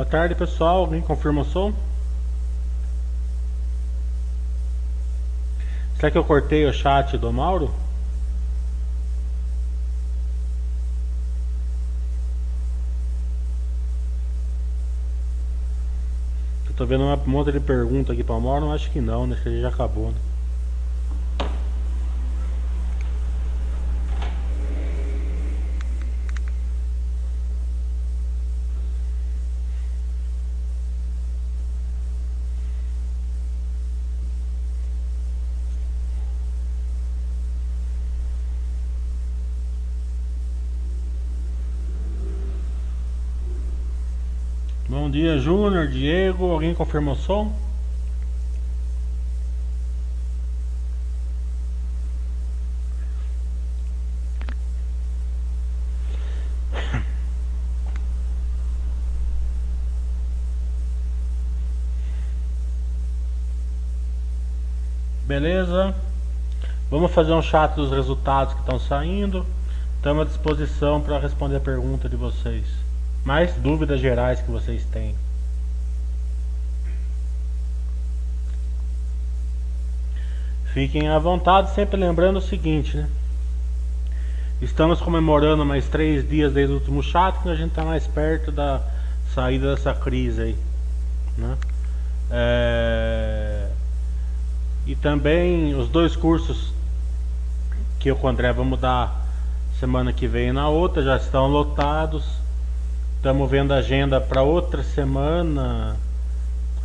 Boa tarde pessoal, alguém confirma o som? Será que eu cortei o chat do Mauro? Eu tô vendo uma monte de pergunta aqui para o Mauro, acho que não, né? Acho que já acabou, né? Dia, Júnior, Diego. Alguém confirmou o som? Beleza? Vamos fazer um chat dos resultados que estão saindo. Estamos à disposição para responder a pergunta de vocês. Mais dúvidas gerais que vocês têm. Fiquem à vontade, sempre lembrando o seguinte, né? Estamos comemorando mais três dias desde o último chat, que a gente está mais perto da saída dessa crise aí, né? É... E também os dois cursos que eu com o André vamos dar semana que vem e na outra já estão lotados. Estamos vendo a agenda para outra semana,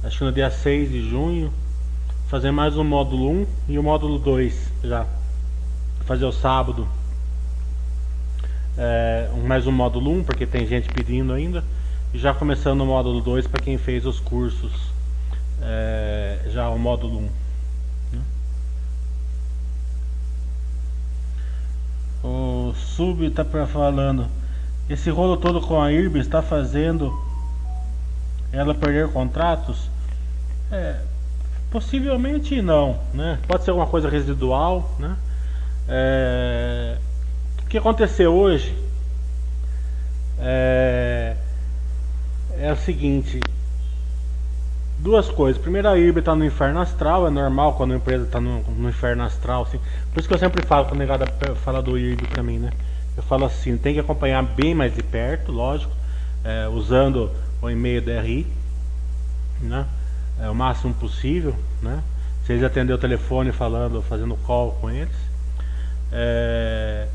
acho que no dia 6 de junho, fazer mais um módulo 1 e o módulo 2 já. Fazer o sábado é, mais um módulo 1, porque tem gente pedindo ainda. E já começando o módulo 2 para quem fez os cursos, é, já o módulo 1. Né? O Sub está falando. Esse rolo todo com a IRB está fazendo ela perder contratos? É, possivelmente não, né? Pode ser alguma coisa residual, né? É, o que aconteceu hoje é, é o seguinte, duas coisas. Primeiro, a IRB está no inferno astral, é normal quando a empresa está no, no, inferno astral. Assim. Por isso que eu sempre falo, quando a negada fala do IRB para mim, né? eu falo assim, tem que acompanhar bem mais de perto, lógico, é, usando o e-mail DRI, né? É, o máximo possível, né? Eles atender o telefone falando, fazendo call com eles. É,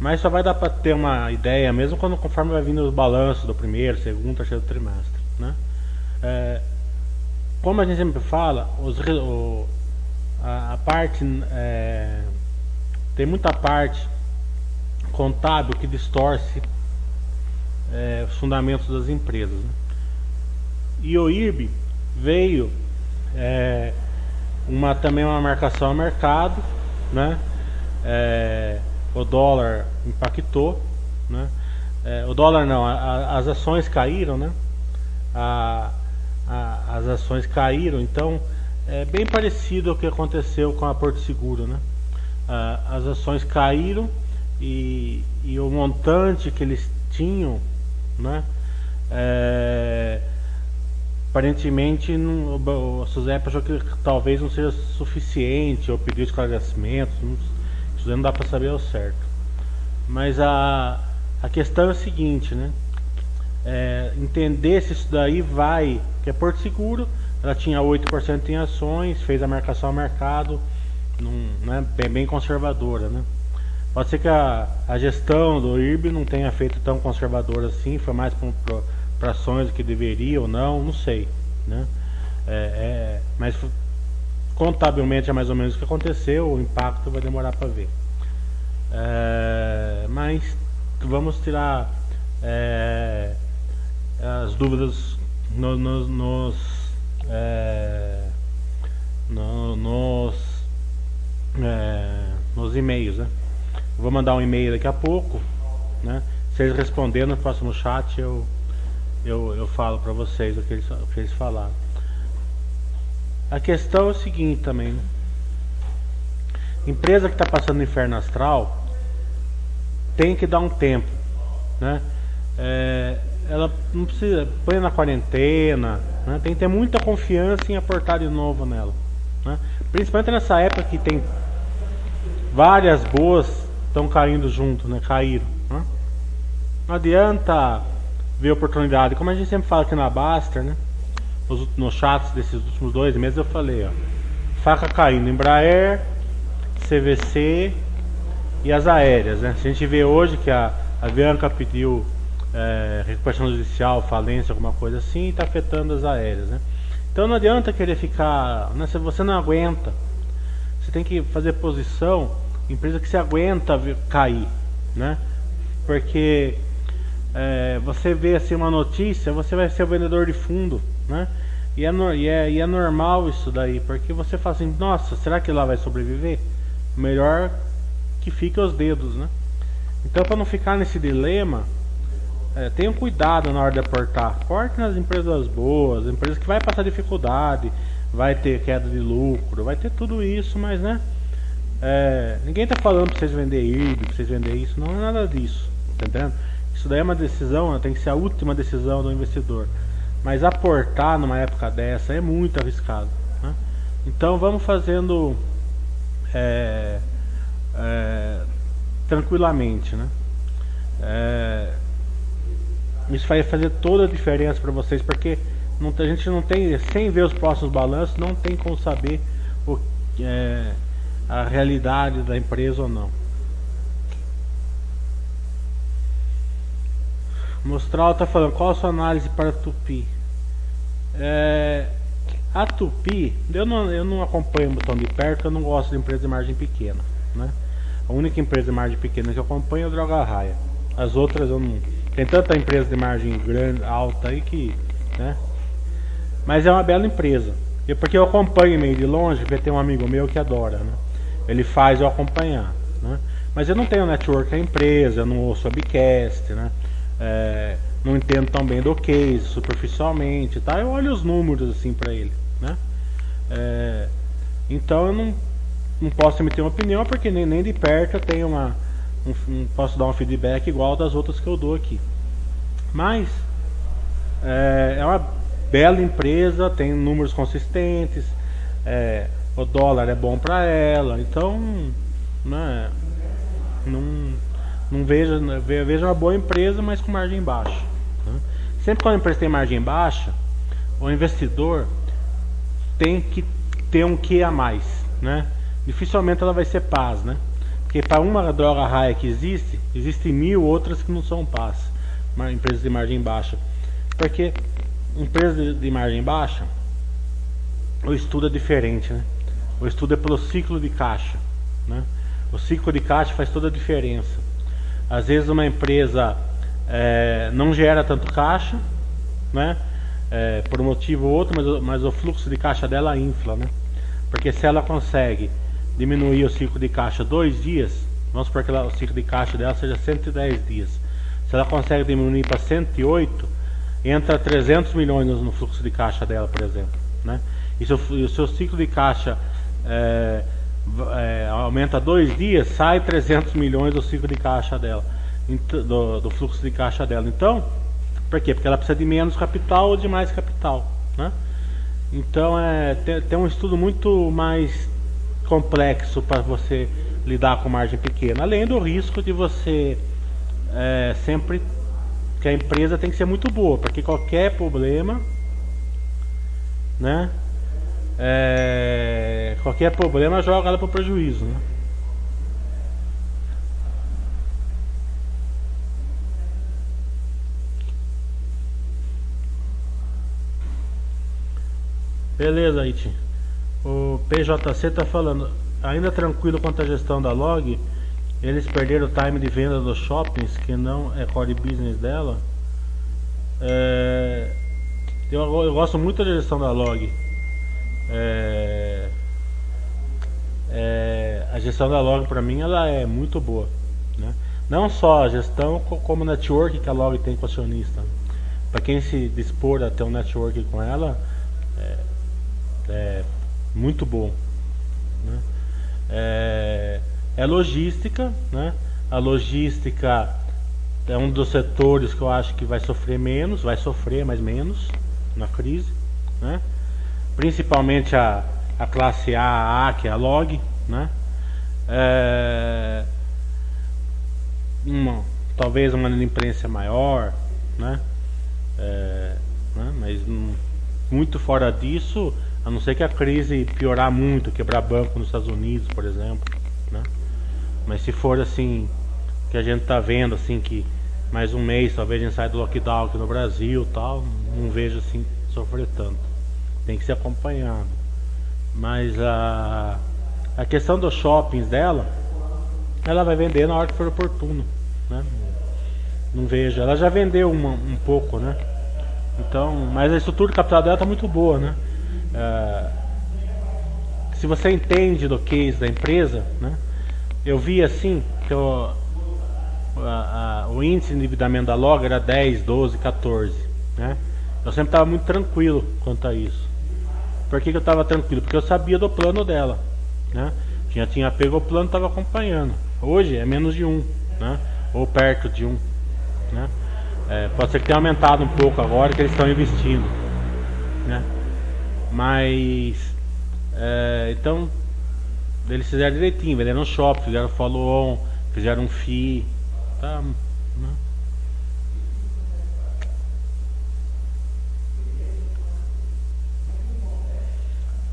mas só vai dar para ter uma ideia mesmo quando conforme vai vindo os balanços do primeiro, segundo, terceiro trimestre, né? É, como a gente sempre fala, os, o, a, a, parte é, tem muita parte contábil que distorce é, os fundamentos das empresas. Né? E o IRB veio é, uma, também uma marcação ao mercado, né? É, o dólar impactou, né? É, o dólar não, a, a, as ações caíram, né? A, as ações caíram, então é bem parecido ao que aconteceu com a Porto Seguro, né? as ações caíram e, e o montante que eles tinham, né? É, aparentemente não, o SUSEP achou que talvez não seja suficiente ou pediu esclarecimentos, isso não dá para saber ao certo. Mas a, a questão é a seguinte, né? É, entender se isso daí vai, que é Porto Seguro, ela tinha 8% em ações, fez a marcação ao mercado, num, né, bem, bem conservadora, né? Pode ser que a, a gestão do IRB não tenha feito tão conservadora assim, foi mais para ações do que deveria ou não, não sei. Né? É, é, mas contabilmente é mais ou menos o que aconteceu, o impacto vai demorar para ver. É, mas vamos tirar é, as dúvidas no, no, nos, é, no, nos, é, nos e-mails, né? Vou mandar um e-mail daqui a pouco, né? Se eles responderem no próximo chat, eu, eu, eu falo para vocês o que, eles, o que eles falaram. A questão é o seguinte também. Né? Empresa que está passando no inferno astral tem que dar um tempo, né? É, ela não precisa põe na quarentena, né? tem que ter muita confiança em aportar de novo nela, né? principalmente nessa época que tem várias boas estão caindo junto, né? Caíram. Né? Não adianta ver oportunidade, como a gente sempre fala aqui na Baster, né? Nos, nos chats desses últimos dois meses eu falei, ó, faca caindo, Embraer, CVC e as aéreas, né? A gente vê hoje que a, a Bianca pediu é, recuperação judicial, falência, alguma coisa assim, e está afetando as aéreas, né? Então não adianta querer ficar, né? se você não aguenta, você tem que fazer posição, empresa que se aguenta cair, né? Porque é, você vê assim uma notícia, você vai ser o vendedor de fundo, né? E é, e, é, e é normal isso daí, porque você fala assim, nossa, será que lá vai sobreviver? Melhor que fique os dedos, né? Então para não ficar nesse dilema, é, cuidado na hora de aportar. Aporte nas empresas boas, empresas que vai passar dificuldade, vai ter queda de lucro, vai ter tudo isso, mas né? É, ninguém está falando para vocês vender IRB, para vocês vender isso, não é nada disso, tá entendendo? Isso daí é uma decisão, né, tem que ser a última decisão do investidor. Mas aportar numa época dessa é muito arriscado. Né? Então vamos fazendo é, é, tranquilamente, né? É, isso vai fazer toda a diferença para vocês, porque não, a gente não tem, sem ver os próximos balanços, não tem como saber o, é, a realidade da empresa ou não. Mostral está falando, qual a sua análise para a Tupi? É, a Tupi, eu não, eu não acompanho tão de perto, eu não gosto de empresa de margem pequena. Né? A única empresa de margem pequena que eu acompanho é a Droga Raia. As outras eu não. Tem tanta empresa de margem grande, alta aí que. Né? Mas é uma bela empresa. E porque eu acompanho meio de longe, porque tem um amigo meu que adora. Né? Ele faz eu acompanhar. Né? Mas eu não tenho network a empresa, eu não ouço webcast, né? É, não entendo tão bem do case, superficialmente, tá? Eu olho os números assim para ele, né? É, então eu não, não posso emitir uma opinião porque nem, nem de perto eu tenho uma um, um, posso dar um feedback igual das outras que eu dou aqui. Mas é, é uma bela empresa, tem números consistentes, é, o dólar é bom para ela, então né, não não veja, veja uma boa empresa, mas com margem baixa. Né? Sempre quando a empresa tem margem baixa, o investidor tem que ter um que a mais, né? Dificilmente ela vai ser paz, né? Porque para uma droga raia que existe, existem mil outras que não são paz, empresas de margem baixa. Porque empresas de margem baixa, o estudo é diferente, né? O estudo é pelo ciclo de caixa, né? O ciclo de caixa faz toda a diferença. Às vezes uma empresa é, não gera tanto caixa, né? É, por um motivo ou outro, mas, mas o fluxo de caixa dela infla, né? Porque se ela consegue diminuir o ciclo de caixa dois dias, vamos supor que ela, o ciclo de caixa dela seja 110 dias. Se ela consegue diminuir para 108, entra 300 milhões no fluxo de caixa dela, por exemplo. Né? E se o, seu ciclo de caixa é, é, aumenta dois dias, sai 300 milhões do ciclo de caixa dela, do, do, fluxo de caixa dela. Então, por quê? Porque ela precisa de menos capital ou de mais capital, né? Então é tem, tem um estudo muito mais complexo para você lidar com margem pequena, além do risco de você é, sempre que a empresa tem que ser muito boa, porque qualquer problema, né? É, qualquer problema joga ela para o prejuízo. Né? Beleza, Iti. O PJC está falando, ainda tranquilo quanto à gestão da log, eles perderam o time de venda dos shoppings, que não é core business dela. É, eu, eu gosto muito da gestão da log. É, é, a gestão da log para mim ela é muito boa, né? Não só a gestão como o network que a log tem com o acionista. Para quem se dispor a ter um network com ela, é, é muito bom. Né? É, é logística, né? A logística é um dos setores que eu acho que vai sofrer menos, vai sofrer mais menos na crise, né? Principalmente a, a classe A, A, que é a log, né? É, uma, talvez uma inadimplência maior, né? É, né? Mas muito fora disso, a não ser que a crise piorar muito, quebrar banco nos Estados Unidos, por exemplo, né? Mas se for assim, que a gente tá vendo assim que mais um mês talvez a gente saia do lockdown aqui no Brasil tal, não vejo assim sofrer tanto. Tem que ser acompanhado. Mas a, a questão dos shoppings dela, ela vai vender na hora que for oportuno. Né? Não vejo. Ela já vendeu uma, um pouco, né? Então, mas a estrutura capital dela está muito boa, né? É, se você entende do case da empresa, né? Eu vi assim que o, a, a, o índice de endividamento da Log era 10, 12, 14, né? Eu sempre estava muito tranquilo quanto a isso. Por que, que eu estava tranquilo? Porque eu sabia do plano dela, né? Tinha, tinha pego o plano, estava acompanhando. Hoje é menos de um, né? Ou perto de um, né? É, pode ser que tenha aumentado um pouco agora que eles estão investindo, né? Mas é, então eles fizeram direitinho, venderam shopping, fizeram follow-on, fizeram um FII, tá? Né?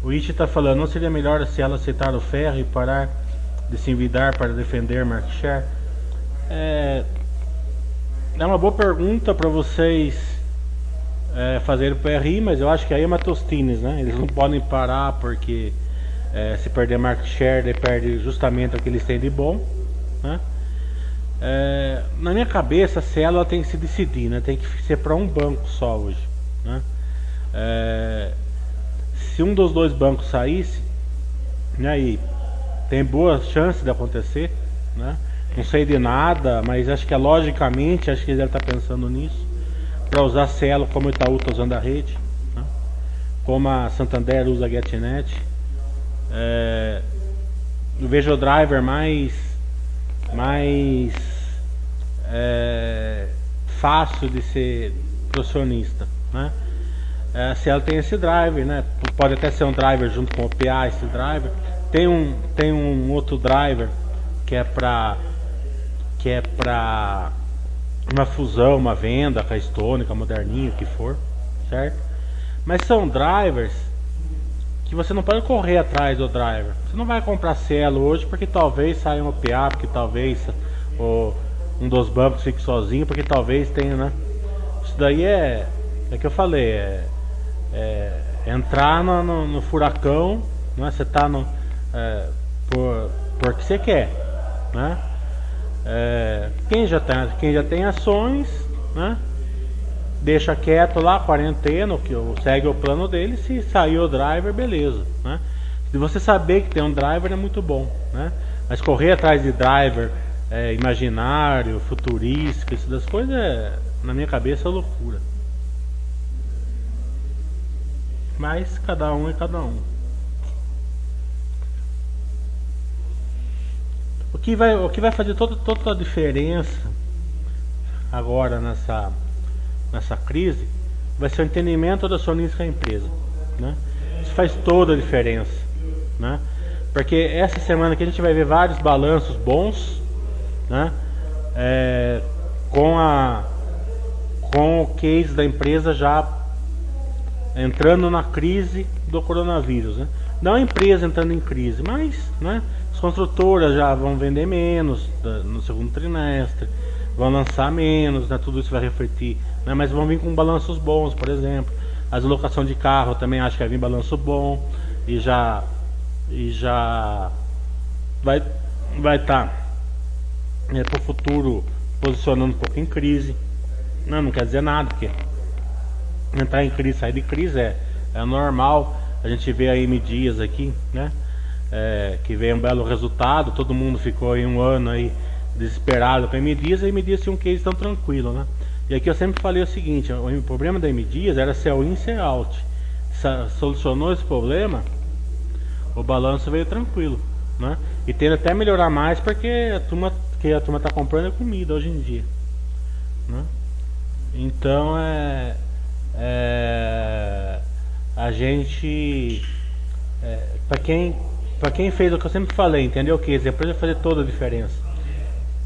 O Ichi está falando, não seria melhor se ela aceitar o ferro e parar de se envidar para defender share? É, é uma boa pergunta para vocês é, fazerem o PRI, mas eu acho que aí é uma tostines, né? Eles não podem parar porque é, se perder market share, perde justamente o que eles têm de bom, né? É, na minha cabeça, a célula tem que se decidir, né? Tem que ser para um banco só hoje, né? É, se um dos dois bancos saísse, né, aí tem boa chance de acontecer, né? Não sei de nada, mas acho que é logicamente, acho que ele deve estar pensando nisso. Para usar Cielo como o Itaú está usando a rede. Né? Como a Santander usa a GetNet. É, eu vejo o driver mais, mais é, fácil de ser profissionista. Né? É, a Cielo tem esse driver, né? pode até ser um driver junto com o PA, esse driver. Tem um, tem um outro driver que é para que é para uma fusão, uma venda com a Stone, com a Moderninho, o que for, certo? Mas são drivers que você não pode correr atrás do driver. Você não vai comprar Cielo hoje porque talvez saia um OPA, porque talvez o, um dos bancos fique sozinho, porque talvez tenha, né? Isso daí é, é que eu falei, é, é entrar no, no, no, furacão, né? Você tá no, é, por, porque você quer, né? É, quem, já tem, quem já tem ações, né? Deixa quieto lá, quarentena, que segue o plano dele. Se sair o driver, beleza. Né? Se você saber que tem um driver é muito bom. Né? Mas correr atrás de driver é, imaginário, futurístico, isso das coisas, é, na minha cabeça é loucura. Mas cada um é cada um. O que vai, o que vai fazer toda, toda a diferença agora nessa, nessa crise vai ser o entendimento do acionista da empresa. Né? Isso faz toda a diferença. Né? Porque essa semana aqui a gente vai ver vários balanços bons né? É, com, a, com o case da empresa já entrando na crise do coronavírus. Né? Não a empresa entrando em crise, mas né, as construtoras já vão vender menos no segundo trimestre, vão lançar menos, né? Tudo isso vai refletir, né? Mas vão vir com balanços bons, por exemplo. As locação de carro também acho que vai vir balanço bom e já e já vai vai estar tá, é, para o futuro posicionando um pouco em crise. Não, não quer dizer nada, porque entrar em crise, sair de crise é, é normal. A gente vê aí M Dias aqui, né? é, que veio um belo resultado, todo mundo ficou em um ano aí desesperado com a M Dias, e a M Dias tinha um case tão tranquilo, né? E aqui eu sempre falei o seguinte, o problema da M Dias era sell in, sell out. Solucionou esse problema, o balanço veio tranquilo, né? E tende até melhorar mais porque a turma que a turma está comprando é comida hoje em dia. Né? Então é, é a gente é, para quem para quem fez o que eu sempre falei, entendeu? Que depois vai fazer toda a diferença.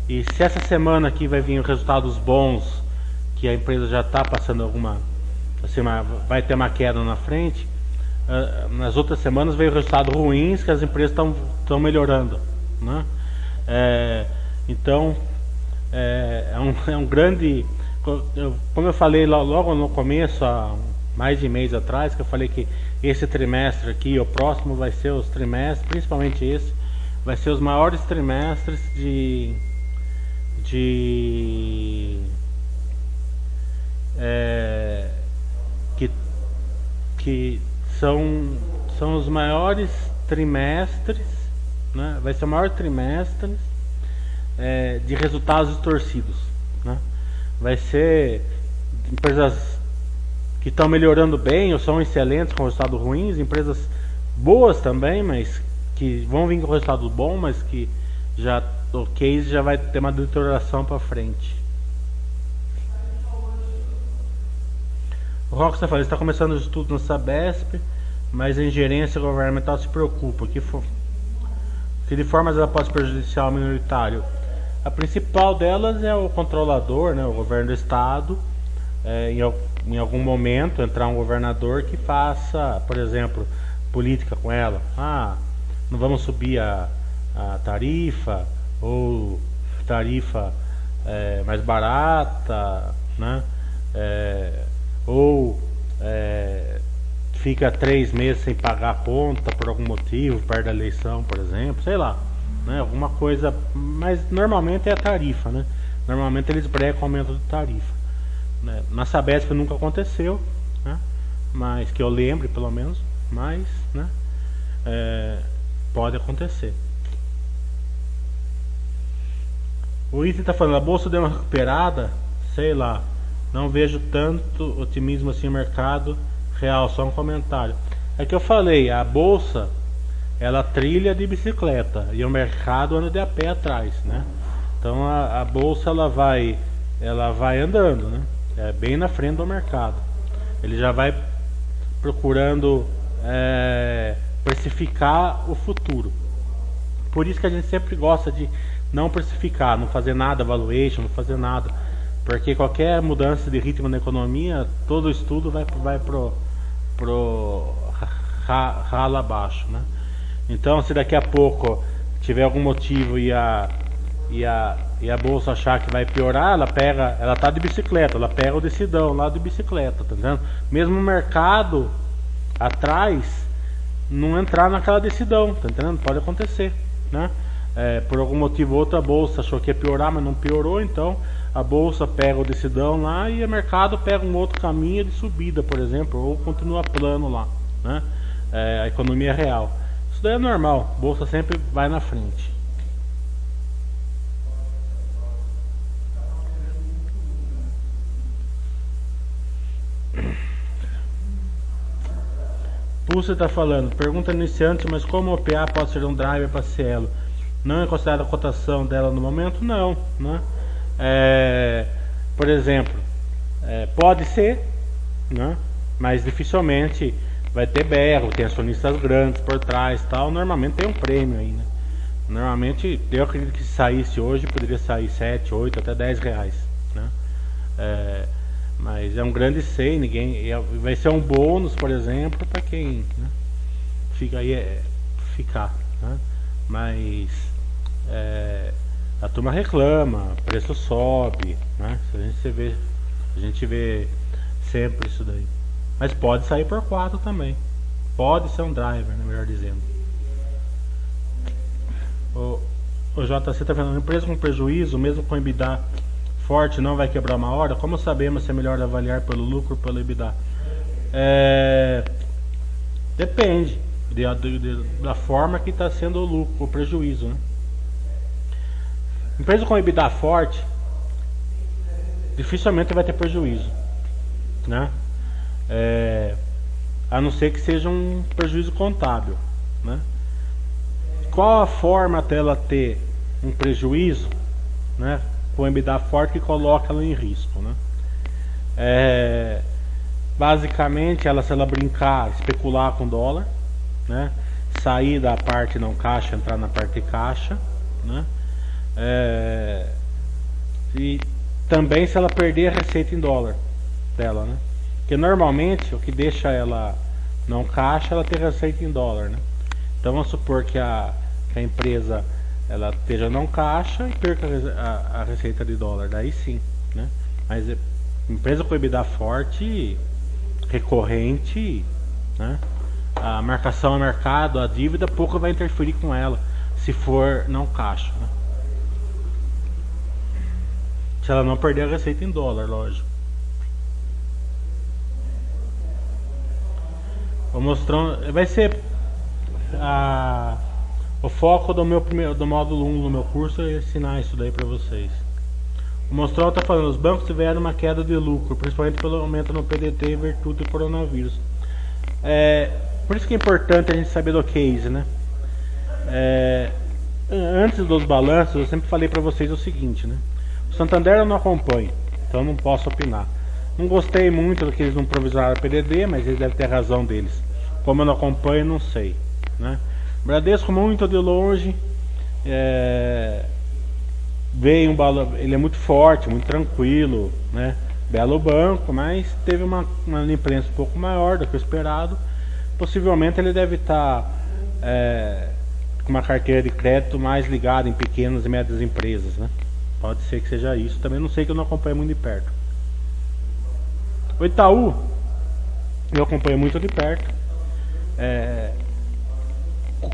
E se essa semana aqui vai vir resultados bons, que a empresa já está passando alguma, assim, uma, vai ter uma queda na frente, uh, nas outras semanas veio resultados ruins que as empresas estão melhorando, né? É, então é, é, um, é um grande, como eu falei logo no começo, há mais de mês atrás, que eu falei que esse trimestre aqui, o próximo vai ser os trimestres, principalmente esse, vai ser os maiores trimestres de de é, que, que são, são os maiores trimestres, né? vai ser o maior trimestre é, de resultados torcidos. Né? Vai ser empresas que estão melhorando bem ou são excelentes com resultados ruins, empresas boas também, mas que vão vir com resultado bom, mas que já o case já vai ter uma deterioração para frente. O Rockstar fala, está começando os estudos no Sabesp, mas a ingerência governamental se preocupa. Que, for, que de formas ela pode prejudiciar o minoritário? A principal delas é o controlador, né, o governo do estado, é, em, em algum momento entrar um governador que faça, por exemplo, política com ela. Ah, não vamos subir a, a tarifa, ou tarifa é, mais barata, né? É, ou é, fica três meses sem pagar a conta por algum motivo, perto da eleição, por exemplo, sei lá, né? Alguma coisa, mas normalmente é a tarifa, né? Normalmente eles brecam aumento de tarifa. Né? Na Sabesp nunca aconteceu, né? Mas que eu lembre pelo menos, mas, né? É, pode acontecer. O item está falando, a bolsa deu uma recuperada, sei lá. Não vejo tanto otimismo assim no mercado real, só um comentário. É que eu falei, a bolsa ela trilha de bicicleta e o mercado anda de a pé atrás, né? Então a, a bolsa ela vai ela vai andando, né? É bem na frente do mercado. Ele já vai procurando é, precificar o futuro. Por isso que a gente sempre gosta de não precificar, não fazer nada, valuation, não fazer nada porque qualquer mudança de ritmo na economia, todo estudo vai, vai pro, pro rala abaixo, né? Então, se daqui a pouco tiver algum motivo e a, e a, e a bolsa achar que vai piorar, ela pega, ela tá de bicicleta, ela pega o decidão lá de bicicleta, tá entendendo? Mesmo o mercado atrás não entrar naquela decidão, tá entendendo? Pode acontecer, né? É, por algum motivo outra bolsa achou que ia piorar, mas não piorou, então a bolsa pega o decidão lá e o mercado pega um outro caminho de subida, por exemplo, ou continua plano lá, né? É, a economia real. Isso daí é normal, bolsa sempre vai na frente. Pulse está falando, pergunta iniciante, mas como o OPA pode ser um driver para Cielo? Não é considerada a cotação dela no momento? Não, né? É, por exemplo, é, pode ser, né? mas dificilmente vai ter berro, tem acionistas grandes por trás tal. Normalmente tem um prêmio aí, né? Normalmente, eu acredito que se saísse hoje, poderia sair 7, 8, até 10 reais. Né? É, mas é um grande sei, ninguém. Vai ser um bônus, por exemplo, para quem né? fica aí é, ficar. Né? Mas é, a turma reclama, preço sobe, né? A gente vê, a gente vê sempre isso daí. Mas pode sair por 4 também. Pode ser um driver, né, melhor dizendo. O, o JC está uma empresa com prejuízo, mesmo com EBITDA forte, não vai quebrar uma hora? Como sabemos se é melhor avaliar pelo lucro ou pelo EBITDA? É, depende de, de, da forma que está sendo o lucro, o prejuízo, né? Empresa com EBITDA forte dificilmente vai ter prejuízo, né? É, a não ser que seja um prejuízo contábil, né? Qual a forma dela ter um prejuízo, né? com EBITDA forte que coloca ela em risco. Né? É, basicamente, ela se ela brincar, especular com dólar, né? sair da parte não caixa, entrar na parte caixa, né? É, e também se ela perder a receita em dólar dela, né? Porque normalmente o que deixa ela não caixa, ela tem receita em dólar, né? Então vamos supor que a, que a empresa ela esteja não caixa e perca a, a, receita de dólar, daí sim, né? Mas é, empresa com EBITDA forte, recorrente, né? A marcação a mercado, a dívida, pouco vai interferir com ela, se for não caixa, né? Se ela não perder a receita em dólar, lógico. Mostrando, vai ser a o foco do meu primeiro, do módulo 1 do meu curso é ensinar isso daí para vocês. O Mostral está falando, os bancos tiveram uma queda de lucro, principalmente pelo aumento no PDT em virtude do coronavírus. É, por isso que é importante a gente saber do case, né? É, antes dos balanços, eu sempre falei para vocês o seguinte, né? O Santander eu não acompanho, então não posso opinar. Não gostei muito do que eles não provisionaram PDD, mas eles devem ter razão deles. Como eu não acompanho, não sei, né? Bradesco muito de longe. É, veio um balão, ele é muito forte, muito tranquilo, né? Belo banco, mas teve uma, uma imprensa um pouco maior do que o esperado. Possivelmente ele deve estar tá, é, com uma carteira de crédito mais ligada em pequenas e médias empresas, né? Pode ser que seja isso. Também não sei que eu não acompanho muito de perto. O Itaú, eu acompanho muito de perto. É,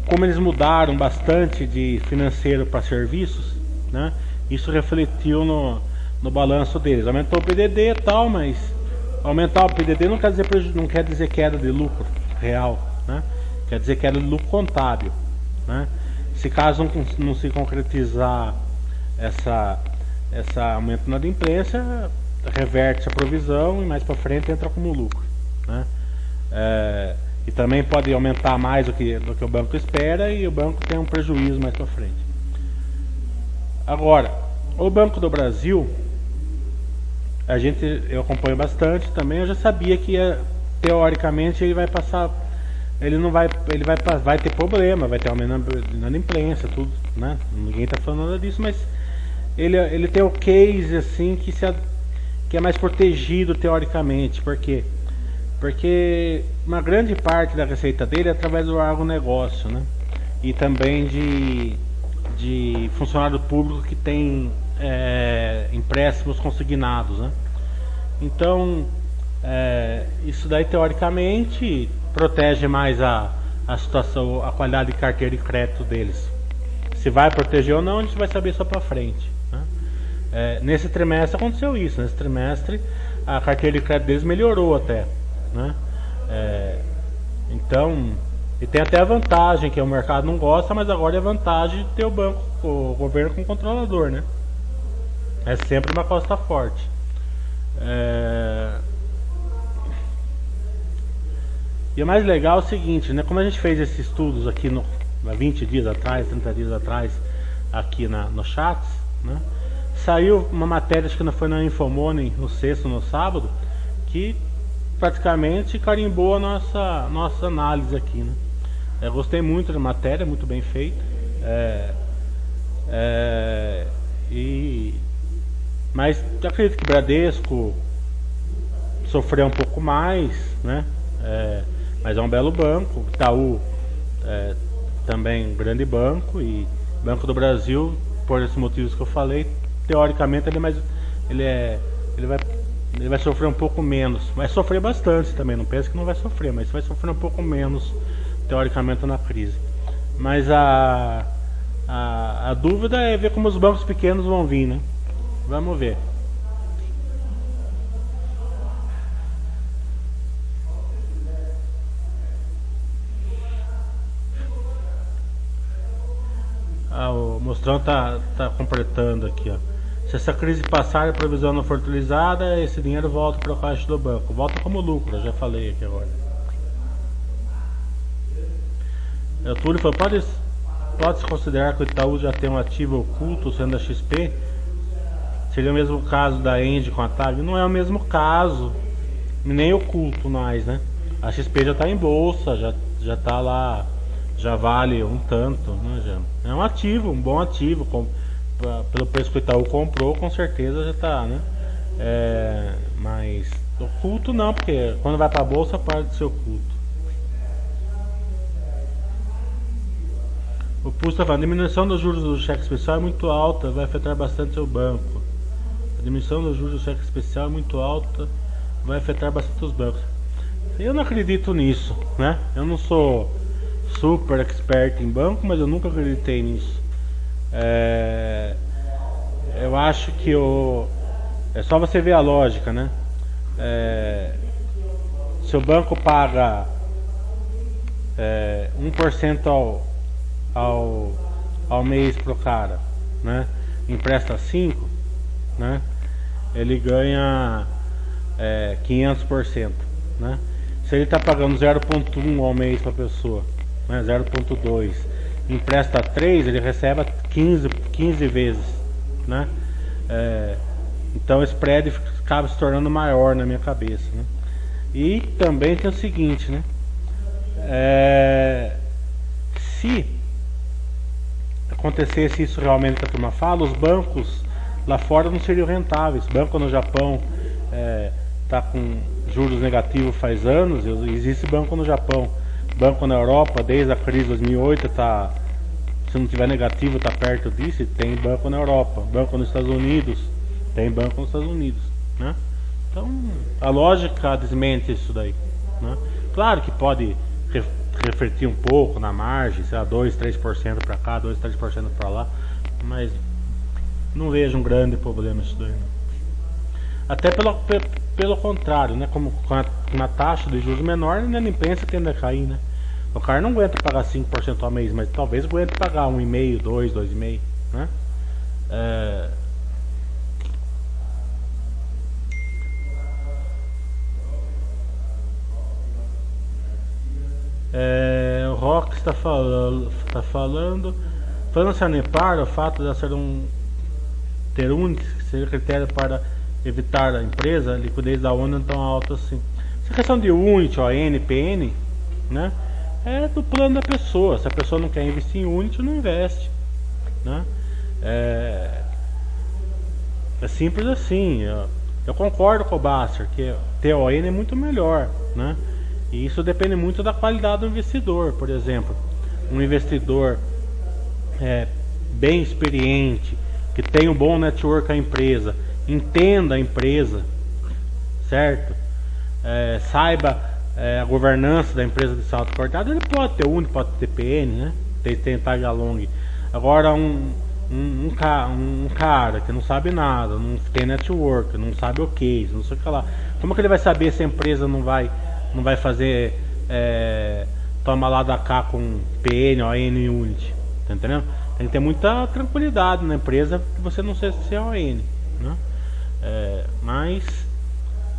como eles mudaram bastante de financeiro para serviços, né? Isso refletiu no, no balanço deles. Aumentou o PDD e tal, mas aumentar o PDD não quer dizer não quer dizer queda de lucro real, né? Quer dizer queda de lucro contábil, né? Se caso não, não se concretizar essa essa aumento na imprensa, reverte a provisão e mais para frente entra como lucro, né? É, e também pode aumentar mais do que, do que o banco espera e o banco tem um prejuízo mais para frente. Agora, o Banco do Brasil, a gente eu acompanho bastante também, eu já sabia que ia, teoricamente ele vai passar ele não vai ele vai vai ter problema, vai ter aumento na, na imprensa, tudo, né? Ninguém está falando nada disso, mas ele ele tem o case assim que se que é mais protegido teoricamente, porque porque uma grande parte da receita dele é através do agronegócio, né? E também de, de funcionário público que tem é, empréstimos consignados, né? Então, é, isso daí teoricamente protege mais a, a situação, a qualidade de carteira de crédito deles. Se vai proteger ou não, a gente vai saber só para frente. Né? É, nesse trimestre aconteceu isso. Nesse trimestre a carteira de crédito deles melhorou até. Né? É, então, e tem até a vantagem que o mercado não gosta, mas agora é vantagem de ter o banco, o governo com controlador, né? É sempre uma costa forte. É... E o mais legal é o seguinte, né? Como a gente fez esses estudos aqui no, há 20 dias atrás, 30 dias atrás, aqui na, no chats, né? Saiu uma matéria, acho que não foi na Infomone, no sexto, no sábado, que praticamente carimbou a nossa, nossa análise aqui. Né? Eu gostei muito da matéria, muito bem feita. É, é, e, mas acredito que Bradesco sofreu um pouco mais, né? É, mas é um belo banco. Itaú é, também um grande banco e Banco do Brasil, por esses motivos que eu falei, teoricamente ele é mais, ele é, ele vai ele vai sofrer um pouco menos. Vai sofrer bastante também, não pensa que não vai sofrer, mas vai sofrer um pouco menos, teoricamente, na crise. Mas a, a, a dúvida é ver como os bancos pequenos vão vir, né? Vamos ver. Ah, o Mostrão tá, tá completando aqui, ó. Se essa crise passar e a provisão não for utilizada, esse dinheiro volta para o caixa do banco. Volta como lucro, já falei aqui agora. O Túlio falou, pode, pode se considerar que o Itaú já tem um ativo oculto sendo a XP? seria o mesmo caso da End com a TAG? Não é o mesmo caso, nem oculto mais, né? A XP já está em bolsa, já já está lá, já vale um tanto, né? Já. É um ativo, um bom ativo, pra, pelo preço que o Itaú comprou, com certeza já está, né? É, mas oculto não, porque quando vai para a bolsa para de ser oculto. O Pulso está falando, a diminuição dos juros do cheque especial é muito alta, vai afetar bastante seu banco. A diminuição dos juros do cheque especial é muito alta, vai afetar bastante os bancos. Eu não acredito nisso, né? Eu não sou super expert em banco, mas eu nunca acreditei nisso. É... Eu acho que o... é só você ver a lógica, né? É... Se o banco paga é, 1% ao ao, ao mês pro cara, né? Empresta 5, né? Ele ganha é, 500%, né? Se ele está pagando 0.1 ao mês para a pessoa, né? 0.2, empresta 3, ele recebe 15, 15 vezes, né? É, então o spread acaba se tornando maior na minha cabeça, né? E também tem o seguinte, né? É, se acontecesse isso realmente que a turma fala, os bancos lá fora não seriam rentáveis. Banco no Japão está é, com juros negativos faz anos, existe banco no Japão. Banco na Europa, desde a crise de 2008, tá, se não tiver negativo, está perto disso. Tem banco na Europa. Banco nos Estados Unidos, tem banco nos Estados Unidos. Né? Então, a lógica desmente isso daí. Né? Claro que pode refletir um pouco na margem, sei lá, 2, 3% para cá, 2, 3% para lá, mas não vejo um grande problema isso daí. Até pelo, pelo, contrário, né? Como com a, uma taxa de juros menor, ainda nem pensa que ainda cair, né? O cara não aguenta pagar 5% ao mês, mas talvez aguente pagar 1,5%, 2%, 2,5%, né? É, É, o Rock está falando, está falando. Falando-se a Nepar, o fato de ser um ter um ser critério para evitar a empresa, a liquidez da ONU tão alta assim. Essa questão de UNIT, ON, PN, né? É do plano da pessoa. Se a pessoa não quer investir em UNIT, não investe, né? É, é simples assim. Eu, eu concordo com o Basser que ter ON é muito melhor, né? E isso depende muito da qualidade do investidor. Por exemplo, um investidor é, bem experiente, que tem um bom network à empresa, entenda a empresa, certo? É, saiba é, a governança da empresa de salto cortado, ele pode ter UNI, pode ter PN, né? Tem, tem tag along. Agora um, um, um, um, cara que não sabe nada, não tem network, não sabe o que, não sei o que lá. Como que ele vai saber se a empresa não vai não vai fazer é, toma lá da cá com PN ou AN Unity, tá entendendo? Tem que ter muita tranquilidade na empresa que você não seja se é ON, né? É, mas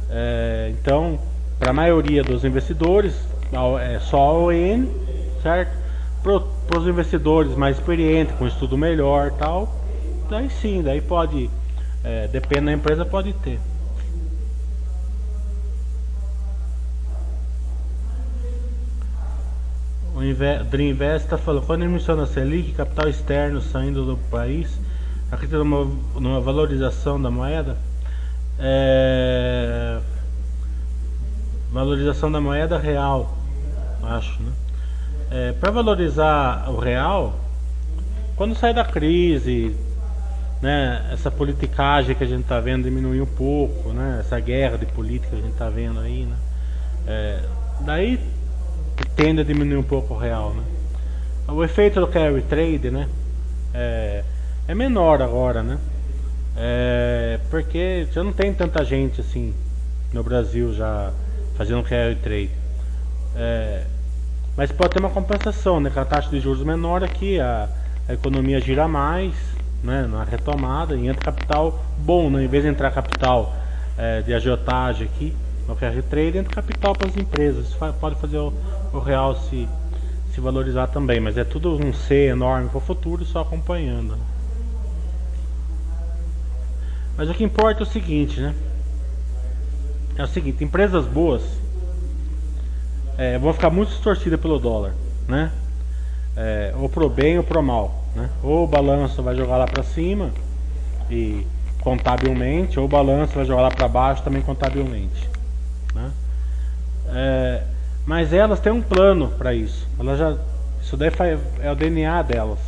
é, então para a maioria dos investidores é só ON, certo? Para os investidores mais experientes, com estudo melhor tal, daí sim, daí pode, é, depende da empresa, pode ter. O Dreamvest está falando, quando emissão da Selic, capital externo saindo do país, acredita numa, numa valorização da moeda? É, valorização da moeda real, acho, né? É, Para valorizar o real, quando sai da crise, né, essa politicagem que a gente está vendo diminuir um pouco, né, essa guerra de política que a gente está vendo aí, né, é, daí tende a diminuir um pouco o real, né? O efeito do carry trade, né? É, é menor agora, né? É, porque já não tem tanta gente assim no Brasil já fazendo carry trade. É, mas pode ter uma compensação, né? Com a taxa de juros menor aqui, a, a economia gira mais, né? Na retomada e entra capital bom, né? Em vez de entrar capital é, de agiotagem aqui, no carry trade entra capital para as empresas. Isso pode fazer o, o real se, se valorizar também, mas é tudo um C enorme para o futuro só acompanhando. Mas o que importa é o seguinte, né? É o seguinte, empresas boas é, vão ficar muito distorcidas pelo dólar, né? É, ou pro bem ou pro mal, né? Ou o balanço vai jogar lá para cima e contabilmente, ou o balanço vai jogar lá para baixo também contabilmente, né? É, mas elas têm um plano para isso. Elas já, isso daí é o DNA delas,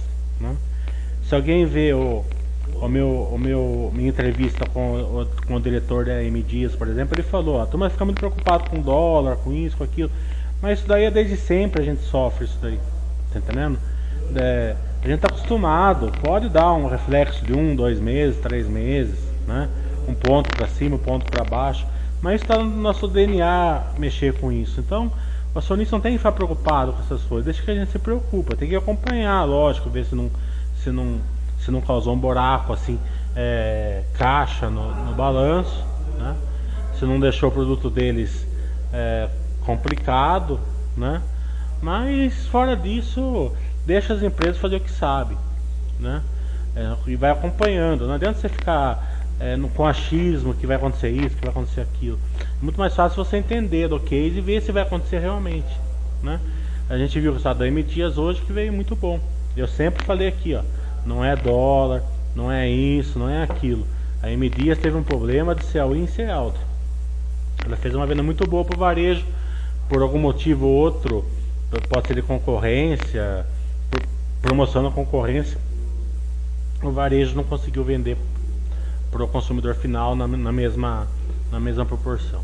né? Se alguém vê o, o meu, o meu, minha entrevista com com o diretor da M Dias, por exemplo, ele falou: a turma fica muito preocupado com dólar, com isso, com aquilo. Mas isso daí é desde sempre a gente sofre isso daí. Tá entendendo? É, a gente está acostumado, pode dar um reflexo de um, dois meses, três meses, né? Um ponto para cima, um ponto para baixo. Mas está no nosso DNA mexer com isso. Então, o acionista não tem que ficar preocupado com essas coisas. Deixa que a gente se preocupa. Tem que acompanhar, lógico, ver se não, se não, se não causou um buraco assim, é, caixa no, no balanço, né? Se não deixou o produto deles é, complicado, né? Mas fora disso, deixa as empresas fazer o que sabem, né? É, e vai acompanhando. Não adianta você ficar é, no, com achismo que vai acontecer isso, que vai acontecer aquilo. É muito mais fácil você entender do case e ver se vai acontecer realmente, né? A gente viu o resultado da M Dias hoje que veio muito bom. Eu sempre falei aqui, ó, não é dólar, não é isso, não é aquilo. A M Dias teve um problema de ser all-in e ser alto. Ela fez uma venda muito boa para o varejo por algum motivo ou outro, pode ser de concorrência, promoção na concorrência, o varejo não conseguiu vender para o consumidor final na, na, mesma, na mesma proporção.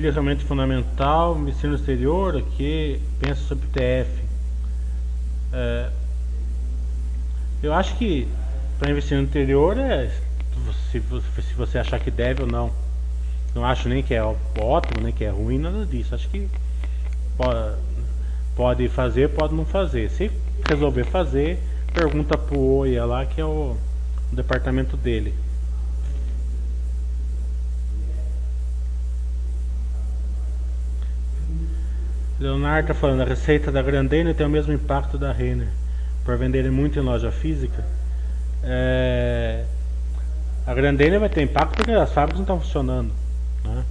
Milha realmente fundamental, ensino exterior, aqui, pensa sobre TF. É, eu acho que para investir no interior é se, se você achar que deve ou não. Não acho nem que é ótimo, nem que é ruim, nada disso. Acho que pode, pode fazer, pode não fazer. Se resolver fazer, pergunta pro OIA lá, que é o departamento dele. Leonardo está falando, a receita da Grandene tem o mesmo impacto da Renner, por venderem muito em loja física. É, a Grandene vai ter impacto porque as fábricas não estão funcionando. Né?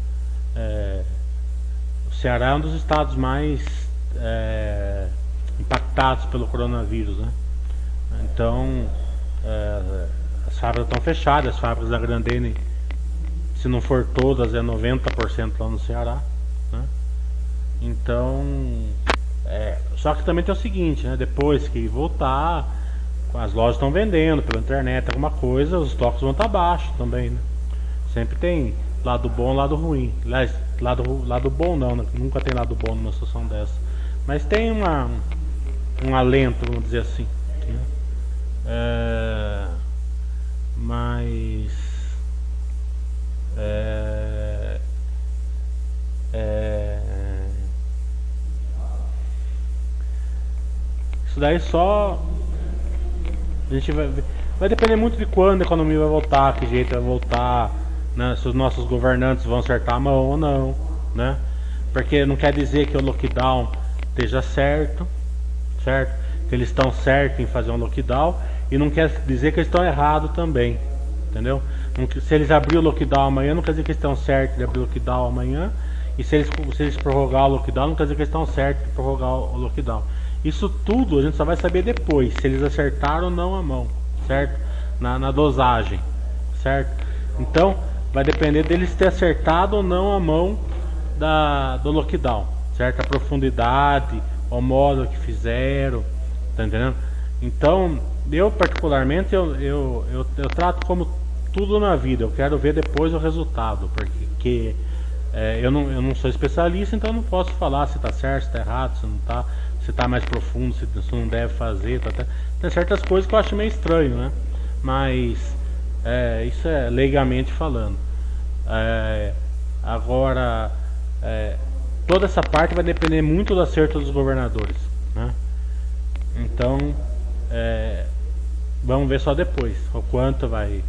É, o Ceará é um dos estados mais é, impactados pelo coronavírus. Né? Então, é, as fábricas estão fechadas, as fábricas da Grandene, se não for todas, é 90% lá no Ceará. Então, é, só que também tem o seguinte, né? Depois que voltar, as lojas estão vendendo pela internet alguma coisa, os estoques vão estar tá baixos também, né? Sempre tem lado bom, lado ruim. Aliás, lado, lado bom não, né? nunca tem lado bom numa situação dessa. Mas tem uma, um alento, vamos dizer assim. Né? É, mas é, é, Isso daí só. A gente vai. Vai depender muito de quando a economia vai voltar, que jeito vai voltar, né? Se os nossos governantes vão acertar a mão ou não, né? Porque não quer dizer que o lockdown esteja certo, certo? Que eles estão certos em fazer um lockdown e não quer dizer que eles estão errados também, entendeu? Se eles abrir o lockdown amanhã, não quer dizer que eles estão certos de abrir o lockdown amanhã. E se eles, se eles prorrogar o lockdown, não quer dizer que eles estão certos de prorrogar o lockdown. Isso tudo a gente só vai saber depois, se eles acertaram ou não a mão, certo? Na, na dosagem, certo? Então, vai depender deles ter acertado ou não a mão da, do lockdown, certo? A profundidade, o modo que fizeram, tá entendendo? Então, eu particularmente, eu, eu, eu, eu trato como tudo na vida, eu quero ver depois o resultado, porque é, eu, não, eu não sou especialista, então eu não posso falar se está certo, se está errado, se não está se está mais profundo, se, se não deve fazer. Tá, tá. Tem certas coisas que eu acho meio estranho, né? Mas é, isso é legalmente falando. É, agora, é, toda essa parte vai depender muito do acerto dos governadores. Né? Então, é, vamos ver só depois o quanto vai,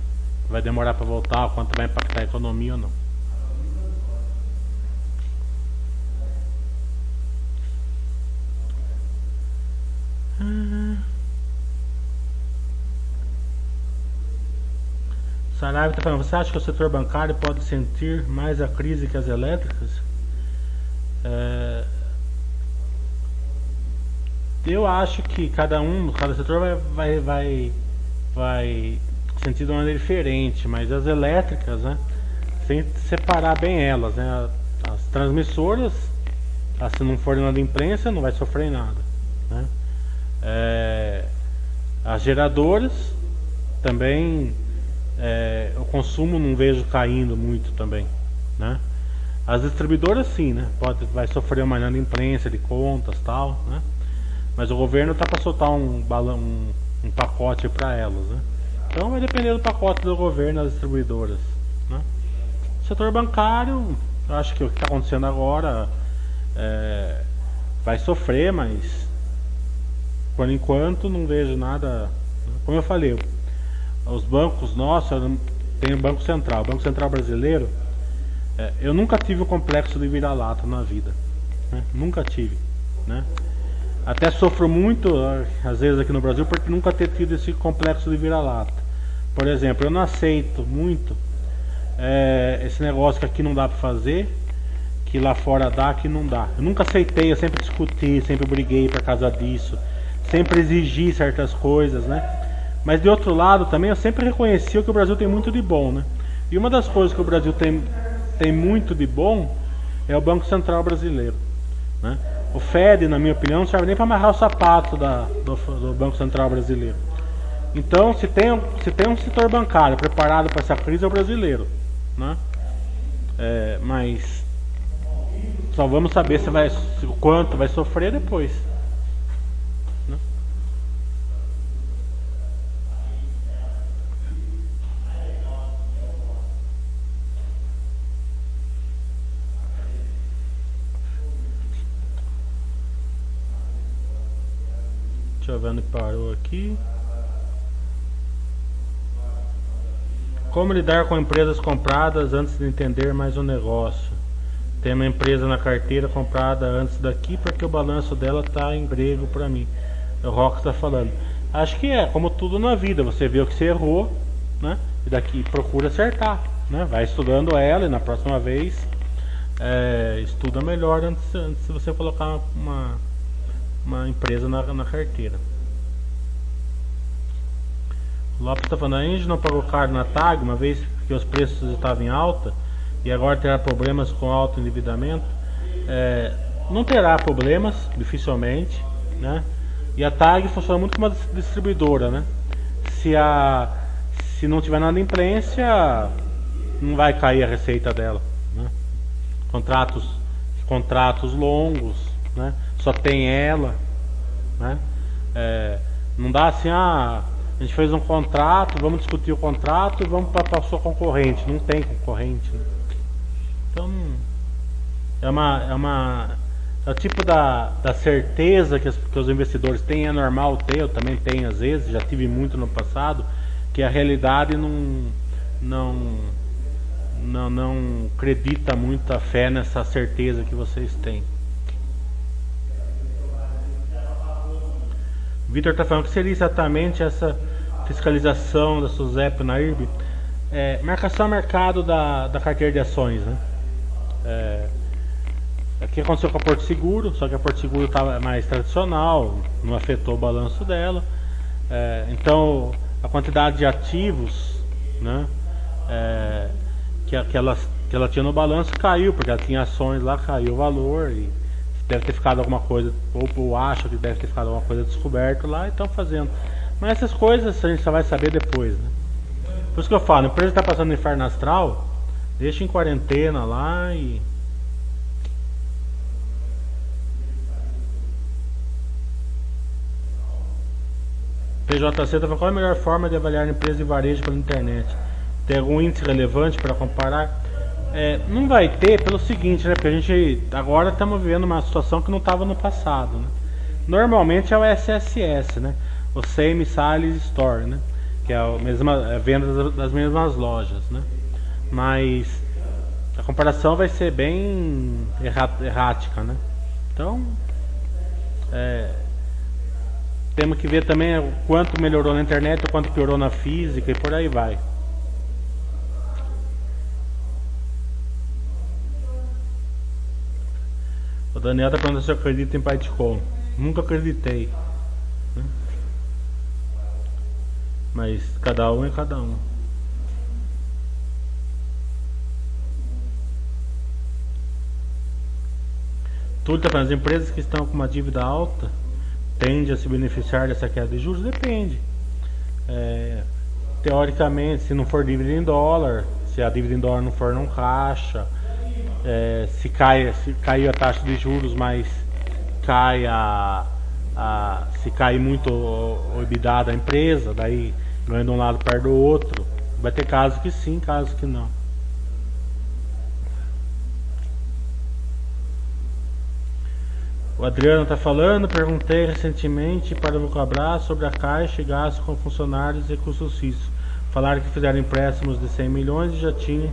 vai demorar para voltar, quanto vai impactar a economia ou não. Saraiva está falando, você acha que o setor bancário pode sentir mais a crise que as elétricas? É... Eu acho que cada um, cada setor vai, vai, vai, vai sentir de uma maneira diferente, mas as elétricas, né, separar bem elas, né, as transmissoras, se não for nada imprensa, não vai sofrer nada, né, é, as geradoras também é, o consumo não vejo caindo muito também, né? As distribuidoras sim, né? Pode, vai sofrer uma imprensa, de contas tal, né? Mas o governo tá para soltar um, balão, um, um pacote para elas, né? Então vai depender do pacote do governo, das distribuidoras, né? Setor bancário, acho que o que está acontecendo agora é, vai sofrer, mas por enquanto não vejo nada. Como eu falei, os bancos nossos, tem o Banco Central. O Banco Central brasileiro, é, eu nunca tive o complexo de vira-lata na vida. Né? Nunca tive. Né? Até sofro muito, às vezes aqui no Brasil, porque nunca ter tido esse complexo de vira-lata. Por exemplo, eu não aceito muito é, esse negócio que aqui não dá para fazer, que lá fora dá, que não dá. Eu nunca aceitei, eu sempre discuti, sempre briguei por causa disso, sempre exigi certas coisas, né? Mas de outro lado também eu sempre reconheci que o Brasil tem muito de bom, né? E uma das coisas que o Brasil tem, tem muito de bom é o Banco Central brasileiro. Né? O Fed, na minha opinião, não serve nem para amarrar o sapato da, do, do, Banco Central brasileiro. Então, se tem, se tem um setor bancário preparado para essa crise, é o brasileiro. Né? É, mas só vamos saber se vai, o quanto vai sofrer depois. Giovanni parou aqui. Como lidar com empresas compradas antes de entender mais o negócio? Tem uma empresa na carteira comprada antes daqui porque o balanço dela tá em grego para mim. O Rock está falando. Acho que é como tudo na vida. Você vê o que você errou, né? E daqui procura acertar, né? Vai estudando ela e na próxima vez é, estuda melhor antes, antes de você colocar uma uma empresa na, na carteira. Lopes está falando, a Engie não pagou caro na TAG, uma vez que os preços estavam em alta e agora terá problemas com alto endividamento. É, não terá problemas, dificilmente, né? E a TAG funciona muito como uma distribuidora, né? Se, a, se não tiver nada em imprensa, não vai cair a receita dela, né? Contratos, contratos longos, né? só tem ela, né? É, não dá assim, ah, a gente fez um contrato, vamos discutir o contrato e vamos para a sua concorrente. Não tem concorrente. Né? Então, é uma, é uma é o tipo da, da certeza que, as, que os investidores têm, é normal ter, eu também tenho às vezes, já tive muito no passado, que a realidade não, não, não, não acredita muita fé nessa certeza que vocês têm. Vitor está falando que seria exatamente essa fiscalização da SUSEP na IRB. É, marcação a mercado da, da carteira de ações. Né? É, aqui aconteceu com a Porto Seguro, só que a Porto Seguro estava mais tradicional, não afetou o balanço dela. É, então a quantidade de ativos né, é, que, que, ela, que ela tinha no balanço caiu, porque ela tinha ações lá, caiu o valor e deve ter ficado alguma coisa, ou, ou que deve ter ficado alguma coisa descoberto lá e estão fazendo. Mas essas coisas a gente só vai saber depois, né? Por isso que eu falo, empresa está passando no inferno astral, deixa em quarentena lá e. PJC está falando qual é a melhor forma de avaliar a empresa de varejo pela internet? Tem algum índice relevante para comparar? É, não vai ter pelo seguinte, né? Porque a gente agora estamos vivendo uma situação que não estava no passado, né? Normalmente é o SSS, né? O Same Sales Store, né? que é a mesma a venda das mesmas lojas, né? Mas a comparação vai ser bem errática, né? Então, é, temos que ver também o quanto melhorou na internet, o quanto piorou na física e por aí vai. O Daniel está perguntando se eu acredito em Python. Nunca acreditei. Mas cada um é cada um. Tudo tá as empresas que estão com uma dívida alta tende a se beneficiar dessa queda de juros? Depende. É, teoricamente, se não for dívida em dólar, se a dívida em dólar não for não caixa, é, se cai se cair a taxa de juros, mas cai a, a se cair muito o, o EBITDA da empresa, daí ganha de um lado perto do outro, vai ter casos que sim, casos que não. O Adriano está falando, perguntei recentemente para o Vulcabras sobre a caixa e gasto com funcionários e custos fixos. Falaram que fizeram empréstimos de 100 milhões e já tinham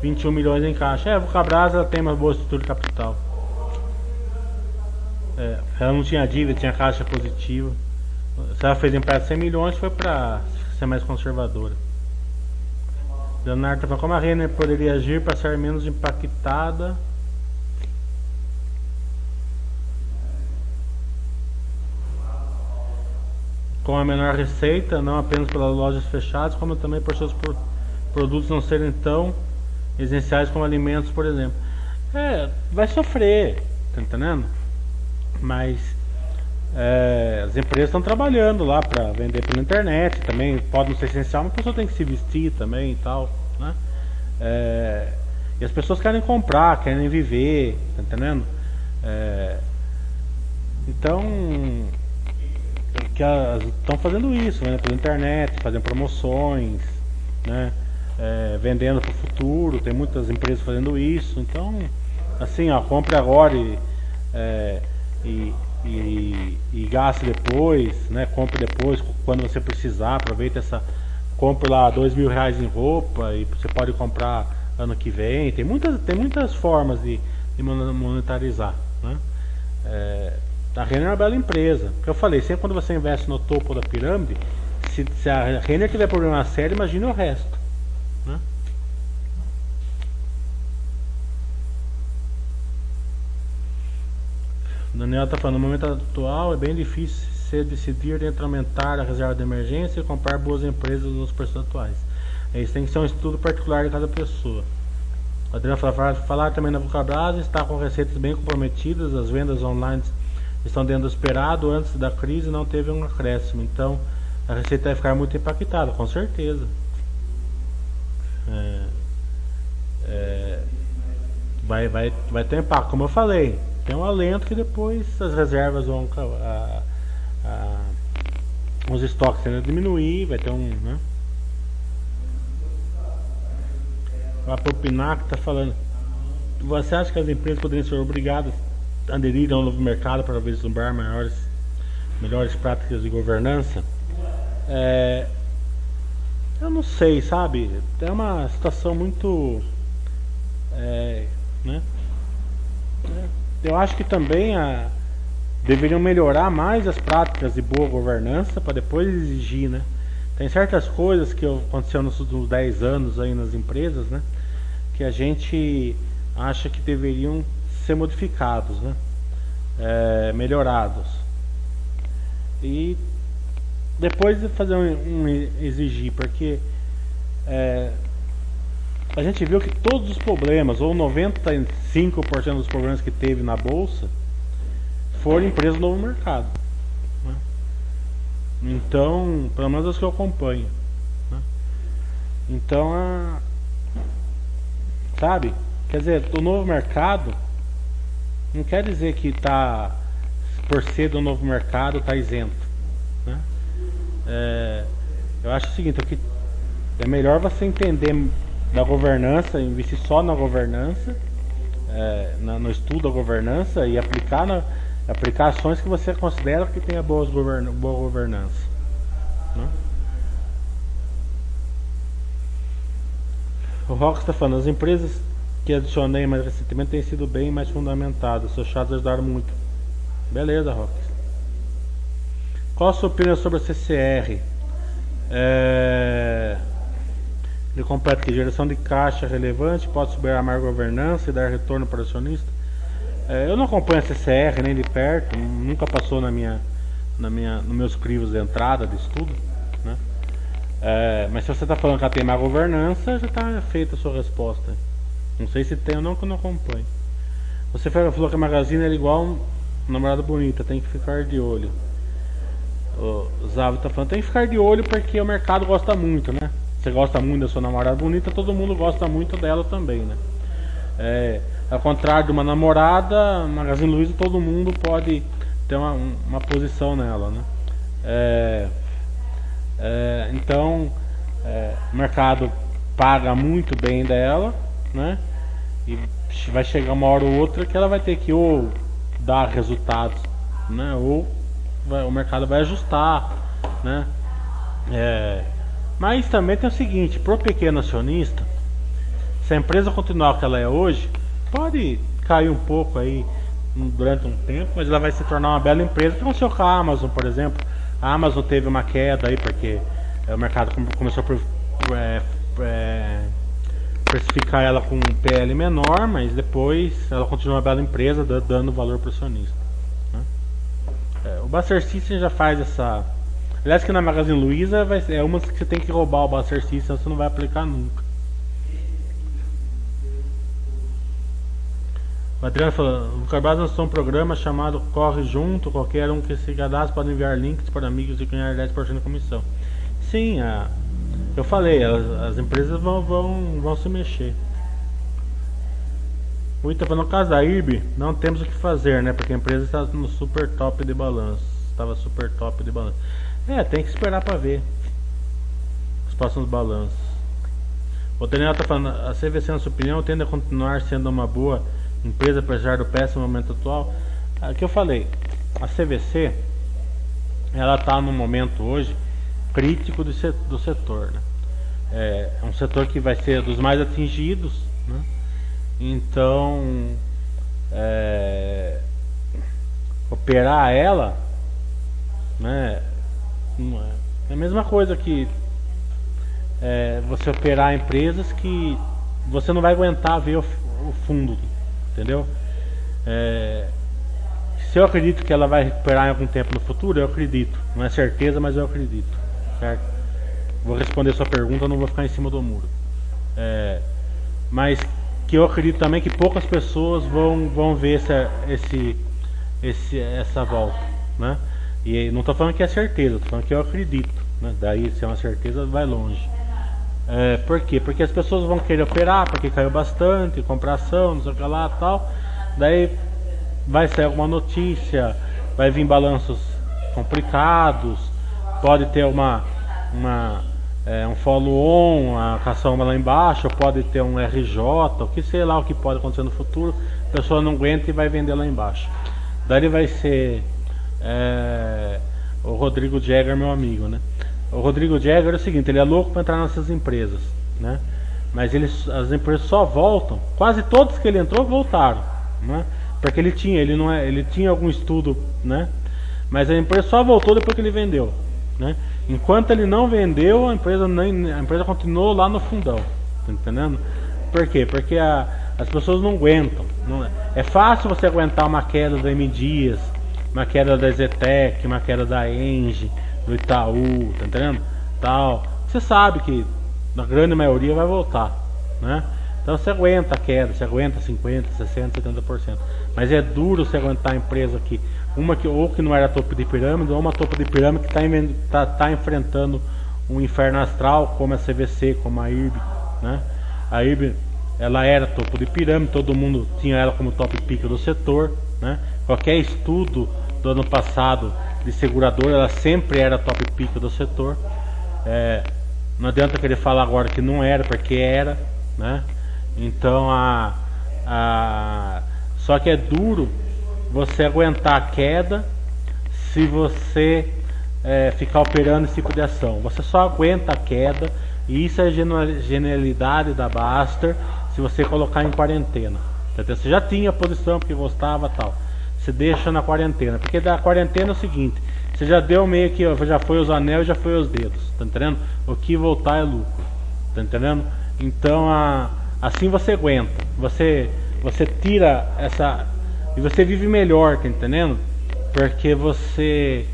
21 milhões em caixa. É, a Vulcabras ela tem uma boa estrutura de capital. É, ela não tinha dívida, tinha caixa positiva. Se ela fez empréstimo de 100 milhões, foi para ser mais conservadora. Leonardo falando como a Renner poderia agir para ser menos impactada com a menor receita, não apenas pelas lojas fechadas, como também por seus produtos não serem tão essenciais como alimentos, por exemplo. É, vai sofrer, tá entendendo? Mas é, as empresas estão trabalhando lá para vender pela internet, também pode não ser essencial, mas a pessoa tem que se vestir também e tal, né? É, e as pessoas querem comprar, querem viver, tá entendendo? É, então que estão fazendo isso, né, pela internet, fazendo promoções, né, é, vendendo para o futuro, tem muitas empresas fazendo isso, então, assim, ó, compre agora e, é, e, e, e, gaste depois, né, compre depois, quando você precisar, aproveita essa, compre lá dois mil reais em roupa e você pode comprar ano que vem, tem muitas, tem muitas formas de, de monetarizar, né, é, a Renner é uma bela empresa. Eu falei, sempre quando você investe no topo da pirâmide, se, se a Renner tiver problema sério, imagine o resto. Daniel está falando, no momento atual é bem difícil se decidir entre aumentar a reserva de emergência e comprar boas empresas nos preços atuais. Isso tem que ser um estudo particular de cada pessoa. O Adriano falar, falar também na Vulcabras está com receitas bem comprometidas, as vendas online estão dentro do esperado, antes da crise não teve um acréscimo. Então a receita vai ficar muito impactada, com certeza. É, é, vai, vai, vai ter impacto, como eu falei. Tem um alento que depois as reservas vão. A, a, os estoques tendem a diminuir, vai ter um. Né? A Popinac está falando. Você acha que as empresas poderiam ser obrigadas aderir ao novo mercado para vislumbrar maiores, melhores práticas de governança, é, eu não sei, sabe? É uma situação muito. É, né? É, eu acho que também a, deveriam melhorar mais as práticas de boa governança para depois exigir, né? Tem certas coisas que aconteceram nos últimos 10 anos aí nas empresas, né? Que a gente acha que deveriam ser modificados, né? É, melhorados. E depois de fazer um, um exigir, porque é, a gente viu que todos os problemas, ou 95% dos problemas que teve na bolsa, foram empresas no novo mercado. Né? Então, pelo menos as que eu acompanho. Né? Então, a, sabe? Quer dizer, o novo mercado não quer dizer que está por ser do novo mercado está isento. Né? É, eu acho o seguinte, que é melhor você entender da governança, investir só na governança, é, na, no estudo da governança e aplicar, na, aplicar ações que você considera que tenha boas govern, boa governança. Né? O Rock está falando, as empresas que adicionei mais recentemente têm sido bem mais fundamentadas, seus chats ajudaram muito. Beleza, Rock. Qual a sua opinião sobre a CCR? É... Ele completa que geração de caixa relevante pode subir a maior governança e dar retorno para o acionista. É, eu não acompanho a CCR nem de perto, nunca passou na minha, na minha, nos meus crivos de entrada de estudo. Né? É, mas se você está falando que ela tem má governança, já está feita a sua resposta. Não sei se tem ou não, que eu não acompanho. Você falou que a Magazine era igual um namorada bonita, tem que ficar de olho. O Zavo está falando, tem que ficar de olho porque o mercado gosta muito, né? Você gosta muito da sua namorada bonita, todo mundo gosta muito dela também, né? É, ao contrário de uma namorada, Magazine Luiza todo mundo pode ter uma, uma posição nela, né? É, é, então, é, o mercado paga muito bem dela, né? E vai chegar uma hora ou outra que ela vai ter que ou dar resultados, né? Ou vai, o mercado vai ajustar, né? É, mas também tem o seguinte, para o pequeno acionista, se a empresa continuar o que ela é hoje, pode cair um pouco aí durante um tempo, mas ela vai se tornar uma bela empresa, que aconteceu com a Amazon, por exemplo. A Amazon teve uma queda aí porque o mercado começou a é, precificar ela com um PL menor, mas depois ela continua uma bela empresa dando valor para o acionista. Né? É, o Buster System já faz essa. Aliás, que na Magazine Luiza vai, é uma que você tem que roubar o Buster System, você não vai aplicar nunca. O Adriano falou, o Carbaz lançou um programa chamado Corre Junto, qualquer um que se cadastre pode enviar links para amigos e ganhar 10% de comissão. Sim, a, eu falei, as, as, empresas vão, vão, vão se mexer. O Ita no caso da IRB, não temos o que fazer, né? Porque a empresa está no super top de balanço. Estava super top de balanço. É, tem que esperar para ver os próximos balanços. O Daniel está falando, a CVC, na sua opinião, tende a continuar sendo uma boa empresa, apesar do péssimo momento atual. É que eu falei, a CVC ela está no momento hoje crítico do, do setor. Né? É, é, um setor que vai ser dos mais atingidos. Né? Então, é, operar ela né, é a mesma coisa que é, você operar empresas que você não vai aguentar ver o, o fundo entendeu? É, se eu acredito que ela vai recuperar em algum tempo no futuro, eu acredito. Não é certeza, mas eu acredito. Certo? Vou responder sua pergunta, não vou ficar em cima do muro. É, mas que eu acredito também que poucas pessoas vão, vão ver essa, esse, esse, essa volta. Né? E não estou falando que é certeza, estou falando que eu acredito. Né? Daí, se é uma certeza, vai longe. É, por quê? Porque as pessoas vão querer operar, porque caiu bastante, comprar ação, não sei o que lá tal. Daí vai sair alguma notícia, vai vir balanços complicados, pode ter uma, uma é, um follow-on, a caçamba lá embaixo, pode ter um RJ, o que sei lá o que pode acontecer no futuro, a pessoa não aguenta e vai vender lá embaixo. Daí vai ser é, o Rodrigo Jagger, meu amigo, né? o Rodrigo Jagger é o seguinte, ele é louco para entrar nessas empresas, né? Mas eles, as empresas só voltam, quase todos que ele entrou voltaram, né? Porque ele tinha, ele não é, ele tinha algum estudo, né? Mas a empresa só voltou depois que ele vendeu, né? Enquanto ele não vendeu, a empresa nem, a empresa continuou lá no fundão, tá entendendo? Por quê? Porque a, as pessoas não aguentam. Não é. é fácil você aguentar uma queda da M Dias, uma queda da Zetec, uma queda da Engie do Itaú, tá entendendo? Tal. Você sabe que na grande maioria vai voltar, né? Então você aguenta a queda, você aguenta 50, 60, 70%. Mas é duro você aguentar a empresa que uma que ou que não era topo de pirâmide ou uma topo de pirâmide que está tá, tá enfrentando um inferno astral como a CVC, como a IRB, né? A IRB ela era topo de pirâmide, todo mundo tinha ela como top pick do setor, né? Qualquer estudo do ano passado de seguradora, ela sempre era top pick do setor. É, não adianta querer falar agora que não era, porque era, né? Então a, a só que é duro você aguentar a queda se você é, ficar operando esse tipo de ação. Você só aguenta a queda E isso é genialidade da Baster se você colocar em quarentena. Você já tinha a posição porque gostava tal. Você deixa na quarentena. Porque da quarentena é o seguinte, você já deu meio que, já foi os anéis, já foi os dedos, tá entendendo? O que voltar é lucro, tá entendendo? Então a, assim você aguenta, você você tira essa e você vive melhor, tá entendendo? Porque você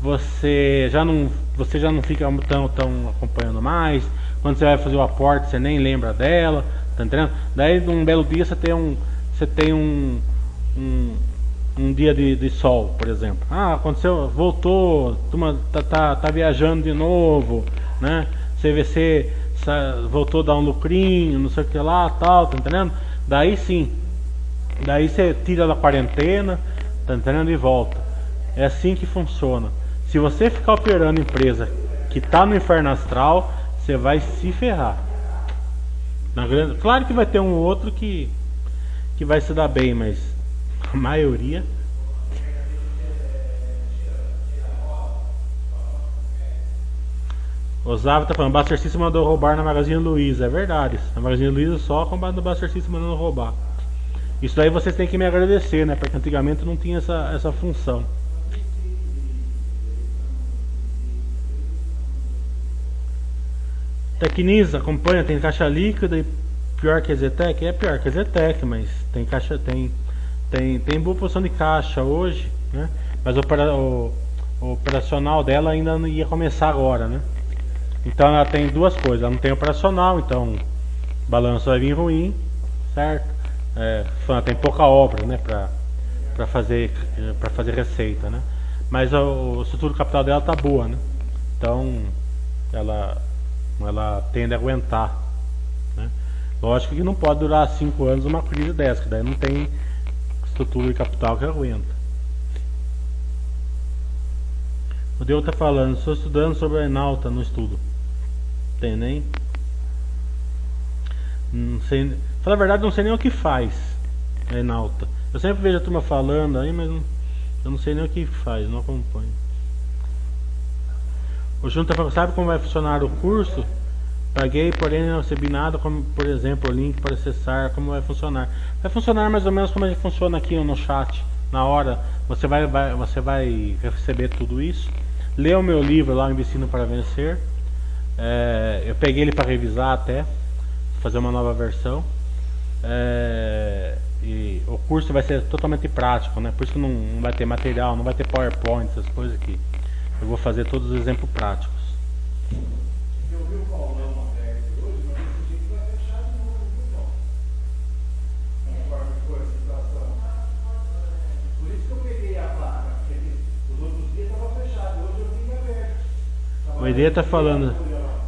você já não você já não fica tão tão acompanhando mais. Quando você vai fazer o aporte, você nem lembra dela, tá entendendo? Daí num belo dia você tem um você tem um, um um dia de, de, sol, por exemplo. Ah, aconteceu, voltou, turma tá, tá, tá viajando de novo, né? CVC voltou a dar um lucrinho, não sei o que lá, tal, tá entendendo? Daí sim, daí você tira da quarentena, tá entendendo? E volta. É assim que funciona. Se você ficar operando empresa que tá no inferno astral, você vai se ferrar. Na grande, claro que vai ter um outro que que vai se dar bem, mas a maioria. Osávio tá falando, Buster System mandou roubar na Magazine Luiza. É verdade. Na Magazine Luiza só com o Buster System mandando roubar. Isso daí vocês têm que me agradecer, né? Porque antigamente não tinha essa, essa função. Tecnisa, acompanha, tem caixa líquida e pior que a Zetec? É pior que a Zetec, mas tem caixa, tem tem, tem boa posição de caixa hoje, né? Mas o, o, o operacional dela ainda não ia começar agora, né? Então ela tem duas coisas, ela não tem operacional, então o balanço vai vir ruim, certo? É, tem pouca obra, né, para fazer fazer receita, né? Mas o, o estrutura capital dela tá boa, né? Então ela ela tende a aguentar, né? Lógico que não pode durar cinco anos uma crise dessa, que daí não tem estrutura e capital que aguenta. O Deu está falando, estou estudando sobre a Enalta no estudo. Tem nem. Não sei. Fala a verdade, não sei nem o que faz a Enalta. Eu sempre vejo a turma falando aí, mas não, eu não sei nem o que faz, não acompanho. O está falando, sabe como vai funcionar o curso? Paguei, porém não recebi nada, como por exemplo o link para acessar, como vai funcionar. Vai funcionar mais ou menos como ele funciona aqui no chat. Na hora você vai, vai você vai receber tudo isso. Lê o meu livro lá, Investindo para Vencer. É, eu peguei ele para revisar até, fazer uma nova versão. É, e o curso vai ser totalmente prático, né? Por isso não, não vai ter material, não vai ter PowerPoint, essas coisas aqui. Eu vou fazer todos os exemplos práticos. O ideia está falando.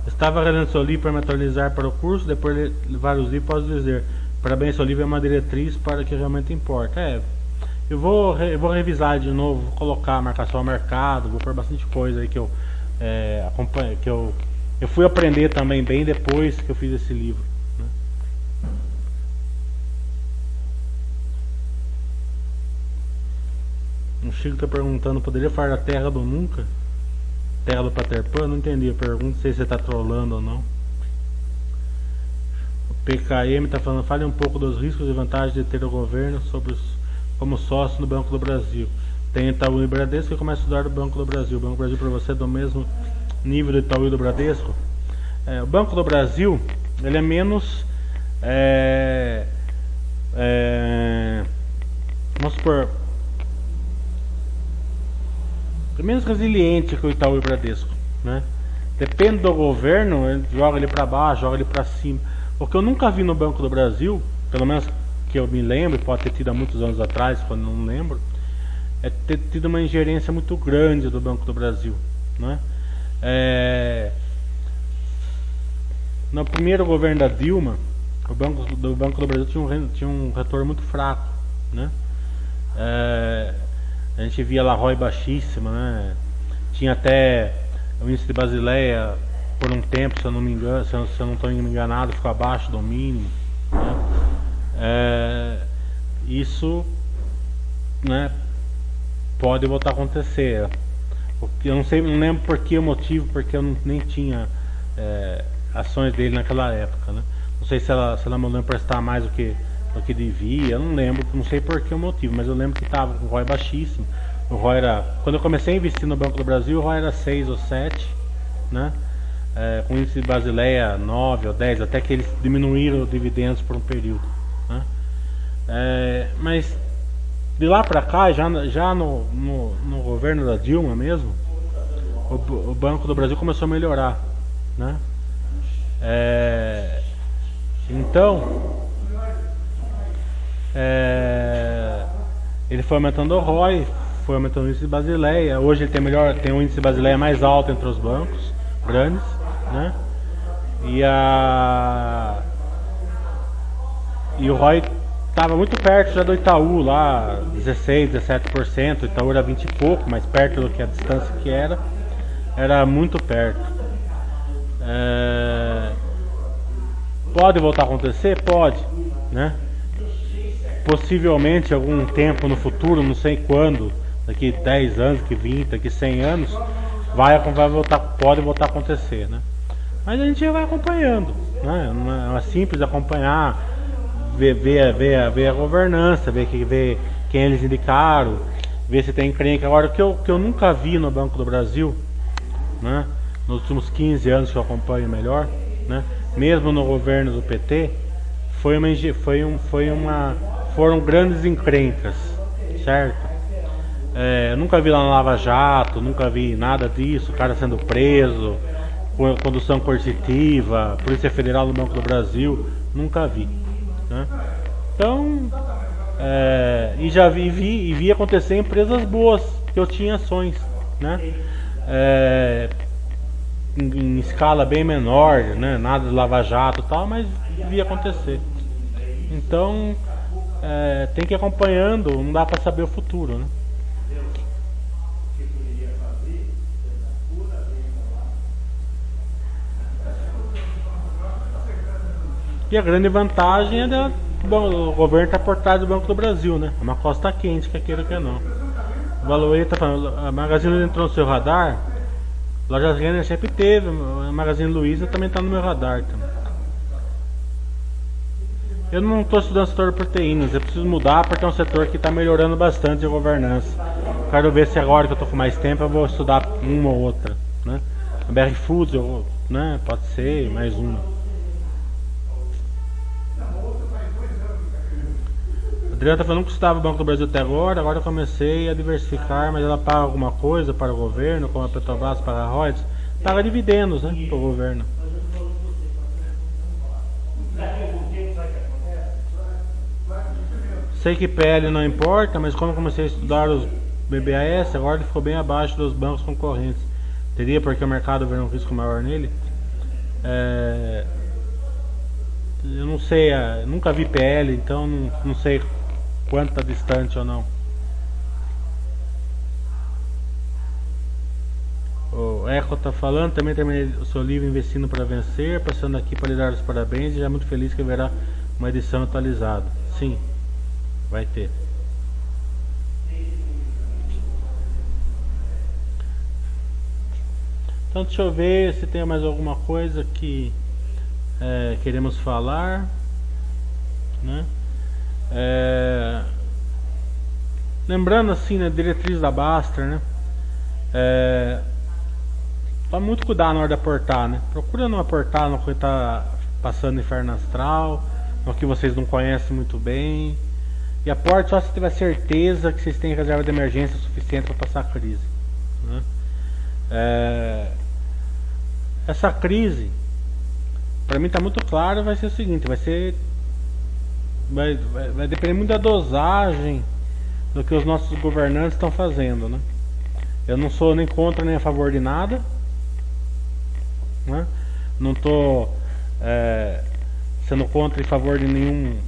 Estava relendo seu livro para me atualizar para o curso, depois de levar os livros, posso dizer. Parabéns, livro é uma diretriz para o que realmente importa. É, eu vou, eu vou revisar de novo, vou colocar marcação ao mercado, vou pôr bastante coisa aí que eu é, acompanho, que eu, eu fui aprender também bem depois que eu fiz esse livro. Né? O Chico está perguntando, poderia falar da Terra do Nunca? Terra do Peter Pan? Não entendi a pergunta, não sei se você está trolando ou não. O PKM está falando, fale um pouco dos riscos e vantagens de ter o governo sobre os, como sócio no Banco do Brasil. Tem Itaú e Bradesco e começa a estudar o Banco do Brasil. O Banco do Brasil para você é do mesmo nível do Itaú e do Bradesco? É, o Banco do Brasil, ele é menos... É, é, vamos supor menos resiliente que o Itaú e o Bradesco, né? Depende do governo, ele joga ele para baixo, joga ele para cima. O que eu nunca vi no Banco do Brasil, pelo menos que eu me lembro, pode ter tido há muitos anos atrás, quando não lembro, é ter tido uma ingerência muito grande do Banco do Brasil, né? É... No primeiro governo da Dilma, o Banco do Banco do Brasil tinha um, tinha um retorno muito fraco, né? É a gente via La Roy baixíssima, né? Tinha até o índice de Basileia por um tempo, se eu não me engano, se eu, se eu não estou enganado, ficou abaixo do mínimo. Né? É, isso né, pode voltar a acontecer. Eu não sei, não lembro por que o motivo, porque eu não, nem tinha é, ações dele naquela época, né? Não sei se ela, se ela mandou emprestar mais do que, que devia, eu não lembro, não sei por que o motivo, mas eu lembro que estava com o ROI baixíssimo. O ROI era. Quando eu comecei a investir no Banco do Brasil, o ROI era 6 ou 7, né? É, com índice de Basileia 9 ou 10, até que eles diminuíram os dividendos por um período. Né? É, mas de lá para cá, já, já no, no, no, governo da Dilma mesmo, o, o, Banco do Brasil começou a melhorar. Né? É, então, é, ele foi aumentando o ROI, foi aumentando o índice de Basileia. Hoje ele tem melhor, tem um índice de Basileia mais alto entre os bancos grandes, né? E a e o ROI estava muito perto já do Itaú lá, 16, 17%, o Itaú era 20 e pouco, mais perto do que a distância que era, era muito perto. É... Pode voltar a acontecer? Pode, né? Possivelmente algum tempo no futuro, não sei quando, daqui 10 anos, daqui 20, daqui 100 anos, vai, vai voltar, pode voltar a acontecer, né? Mas a gente vai acompanhando, né? Não é simples acompanhar, ver, ver, ver, ver a governança, ver, ver quem eles indicaram, ver se tem encrenca. Agora, o que eu, que eu nunca vi no Banco do Brasil, né? Nos últimos 15 anos que eu acompanho melhor, né? Mesmo no governo do PT, foi uma, foi um, foi uma, foram grandes encrencas, certo? É, nunca vi lá na Lava Jato, nunca vi nada disso, cara sendo preso, condução coercitiva, Polícia Federal do Banco do Brasil, nunca vi. Né? Então, é, e já vi, vi, e vi acontecer em empresas boas, que eu tinha ações, né? É, em, em, escala bem menor, né? nada de Lava Jato e tal, mas vi acontecer. Então, é, tem que ir acompanhando, não dá para saber o futuro, né? E a grande vantagem é da, bom, o governo está por trás do Banco do Brasil, né? É uma costa quente, quer queira que não. O Valoei está falando, a Magazine entrou no seu radar, Lojas Renner sempre teve, a Magazine Luiza também está no meu radar também. Eu não estou estudando setor de proteínas, eu preciso mudar porque é um setor que está melhorando bastante a governança. Quero ver se agora que eu estou com mais tempo eu vou estudar uma ou outra. Né? A BR Foods, eu, né? pode ser, mais uma. Adriana está falando que estava o Banco do Brasil até agora, agora eu comecei a diversificar, mas ela paga alguma coisa para o governo, como a Petrobras paga a royalties, paga dividendos né, para o governo. Sei que PL não importa, mas como comecei a estudar os BBAS, agora ele ficou bem abaixo dos bancos concorrentes. Teria porque o mercado vê um risco maior nele? É, eu não sei, nunca vi PL, então não, sei quanto está distante ou não. O Eco está falando, também terminei o seu livro Investindo para Vencer, passando aqui para lhe dar os parabéns e já muito feliz que haverá uma edição atualizada. Sim, vai ter. Então deixa eu ver se tem mais alguma coisa que é, queremos falar. Né? É, lembrando assim, né, diretriz da Bastra, né? É, tome muito cuidado na hora de aportar, né? Procura não aportar no que está passando inferno astral, no que vocês não conhecem muito bem. E aporte só se tiver certeza que vocês têm reserva de emergência suficiente para passar a crise. Né? É, essa crise, para mim está muito claro, vai ser o seguinte, vai ser vai, vai, vai depender muito da dosagem do que os nossos governantes estão fazendo, né? Eu não sou nem contra nem a favor de nada, né? Não estou é, sendo contra e favor de nenhum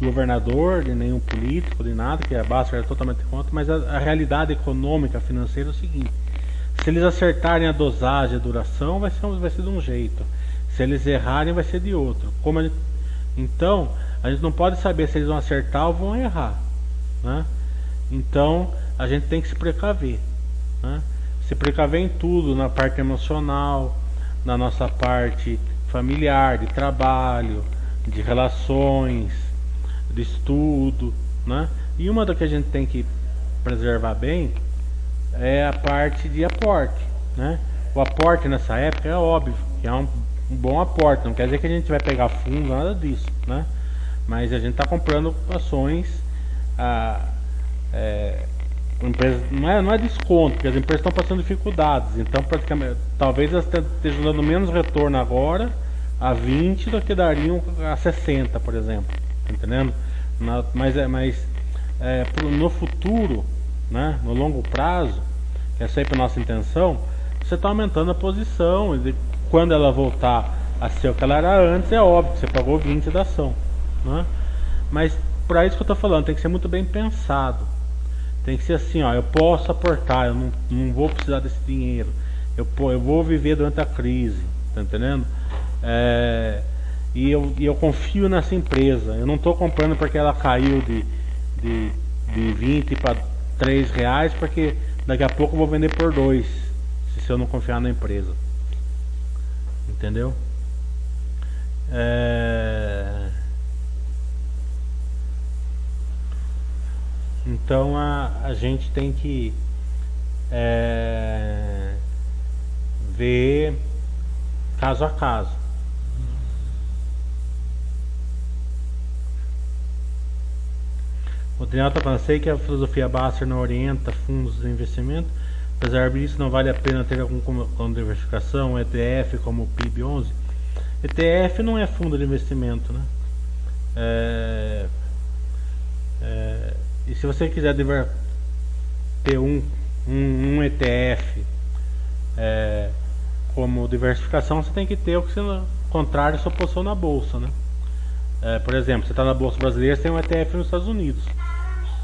governador, de nenhum político, de nada, que a Basta é totalmente contra, mas a, a, realidade econômica, financeira é o seguinte: se eles acertarem a dosagem, a duração, vai ser, vai ser de um jeito, se eles errarem, vai ser de outro. Como gente, então, a gente não pode saber se eles vão acertar ou vão errar. Né? Então a gente tem que se precaver. Né? Se precaver em tudo, na parte emocional, na nossa parte familiar, de trabalho, de relações, de estudo, né? E uma das que a gente tem que preservar bem é a parte de aporte, né? O aporte nessa época é óbvio que é um, um bom aporte, não quer dizer que a gente vai pegar fundo, nada disso, né? Mas a gente está comprando ações, a, é, empresa, não, é, não é desconto, porque as empresas estão passando dificuldades, então praticamente, talvez elas estejam dando menos retorno agora a 20 do que dariam a 60, por exemplo, tá entendendo? Na, mas é, mas é, pro, no futuro, né, no longo prazo, que é sempre a nossa intenção, você está aumentando a posição. E quando ela voltar a ser o que ela era antes, é óbvio que você pagou 20 da ação. Né? Mas para isso que eu estou falando, tem que ser muito bem pensado. Tem que ser assim, ó, eu posso aportar, eu não, não vou precisar desse dinheiro. Eu, eu vou viver durante a crise, tá entendendo? É, e, eu, e eu confio nessa empresa. Eu não estou comprando porque ela caiu de, de, de 20 para 3 reais, porque daqui a pouco eu vou vender por 2, se eu não confiar na empresa. Entendeu? É... Então a, a gente tem que é, ver caso a caso. O falando, sei que a filosofia Basser não orienta fundos de investimento, apesar disso não vale a pena ter alguma diversificação, ETF como o PIB11. ETF não é fundo de investimento, né? É, é, e se você quiser ter um, um, um ETF é, como diversificação, você tem que ter o que você contrário sua posição na bolsa, né? É, por exemplo, você está na bolsa brasileira, você tem um ETF nos Estados Unidos,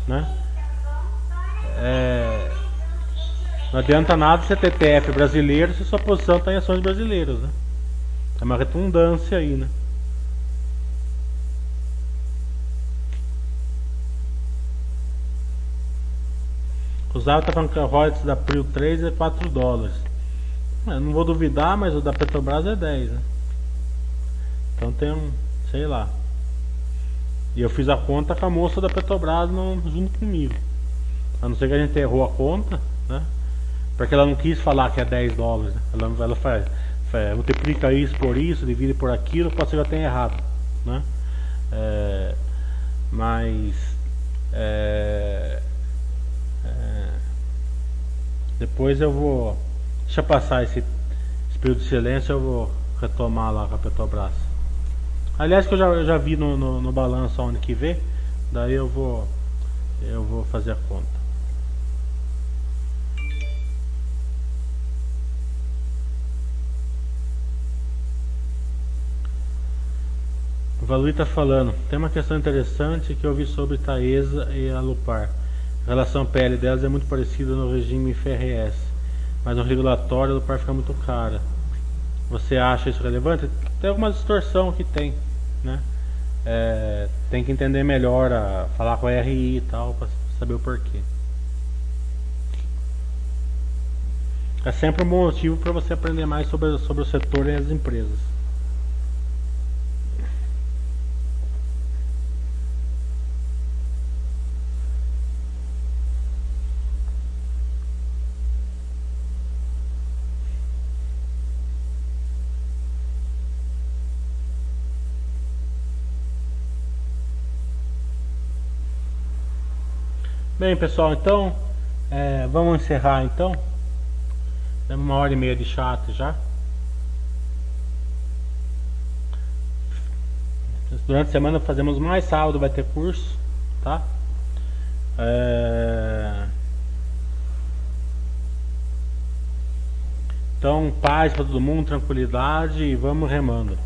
né? É, não adianta nada você ter brasileiro se sua posição está em ações brasileiras, né? É uma redundância aí, né? Falando que a royalties da Prio 3 é 4 dólares. Eu não vou duvidar, mas o da Petrobras é 10, né? Então tem um, sei lá. E eu fiz a conta com a moça da Petrobras não, junto comigo. A não ser que a gente errou a conta, né? Porque ela não quis falar que é 10 dólares. Né? Ela, ela faz, faz, multiplica isso por isso, divide por aquilo, pode ser que eu tenha errado. Né? É, mas é, é, depois eu vou. Deixa passar esse, esse período de silêncio, eu vou retomar lá com a Petrobras. Aliás que eu já, eu já vi no, no, no balanço onde que vê, daí eu vou eu vou fazer a conta. O Valui está falando, tem uma questão interessante que eu vi sobre Taesa e a Lupar. A relação PL delas é muito parecida no regime FRS, mas no regulatório a Lupar fica muito cara. Você acha isso relevante? Tem alguma distorção que tem né? É, tem que entender melhor, a, falar com a RI e tal, para saber o porquê. É sempre um motivo para você aprender mais sobre, sobre o setor e as empresas. Bem pessoal, então é, vamos encerrar então. Temos uma hora e meia de chat já. Durante a semana fazemos mais sábado, vai ter curso, tá? É... Então, paz para todo mundo, tranquilidade e vamos remando.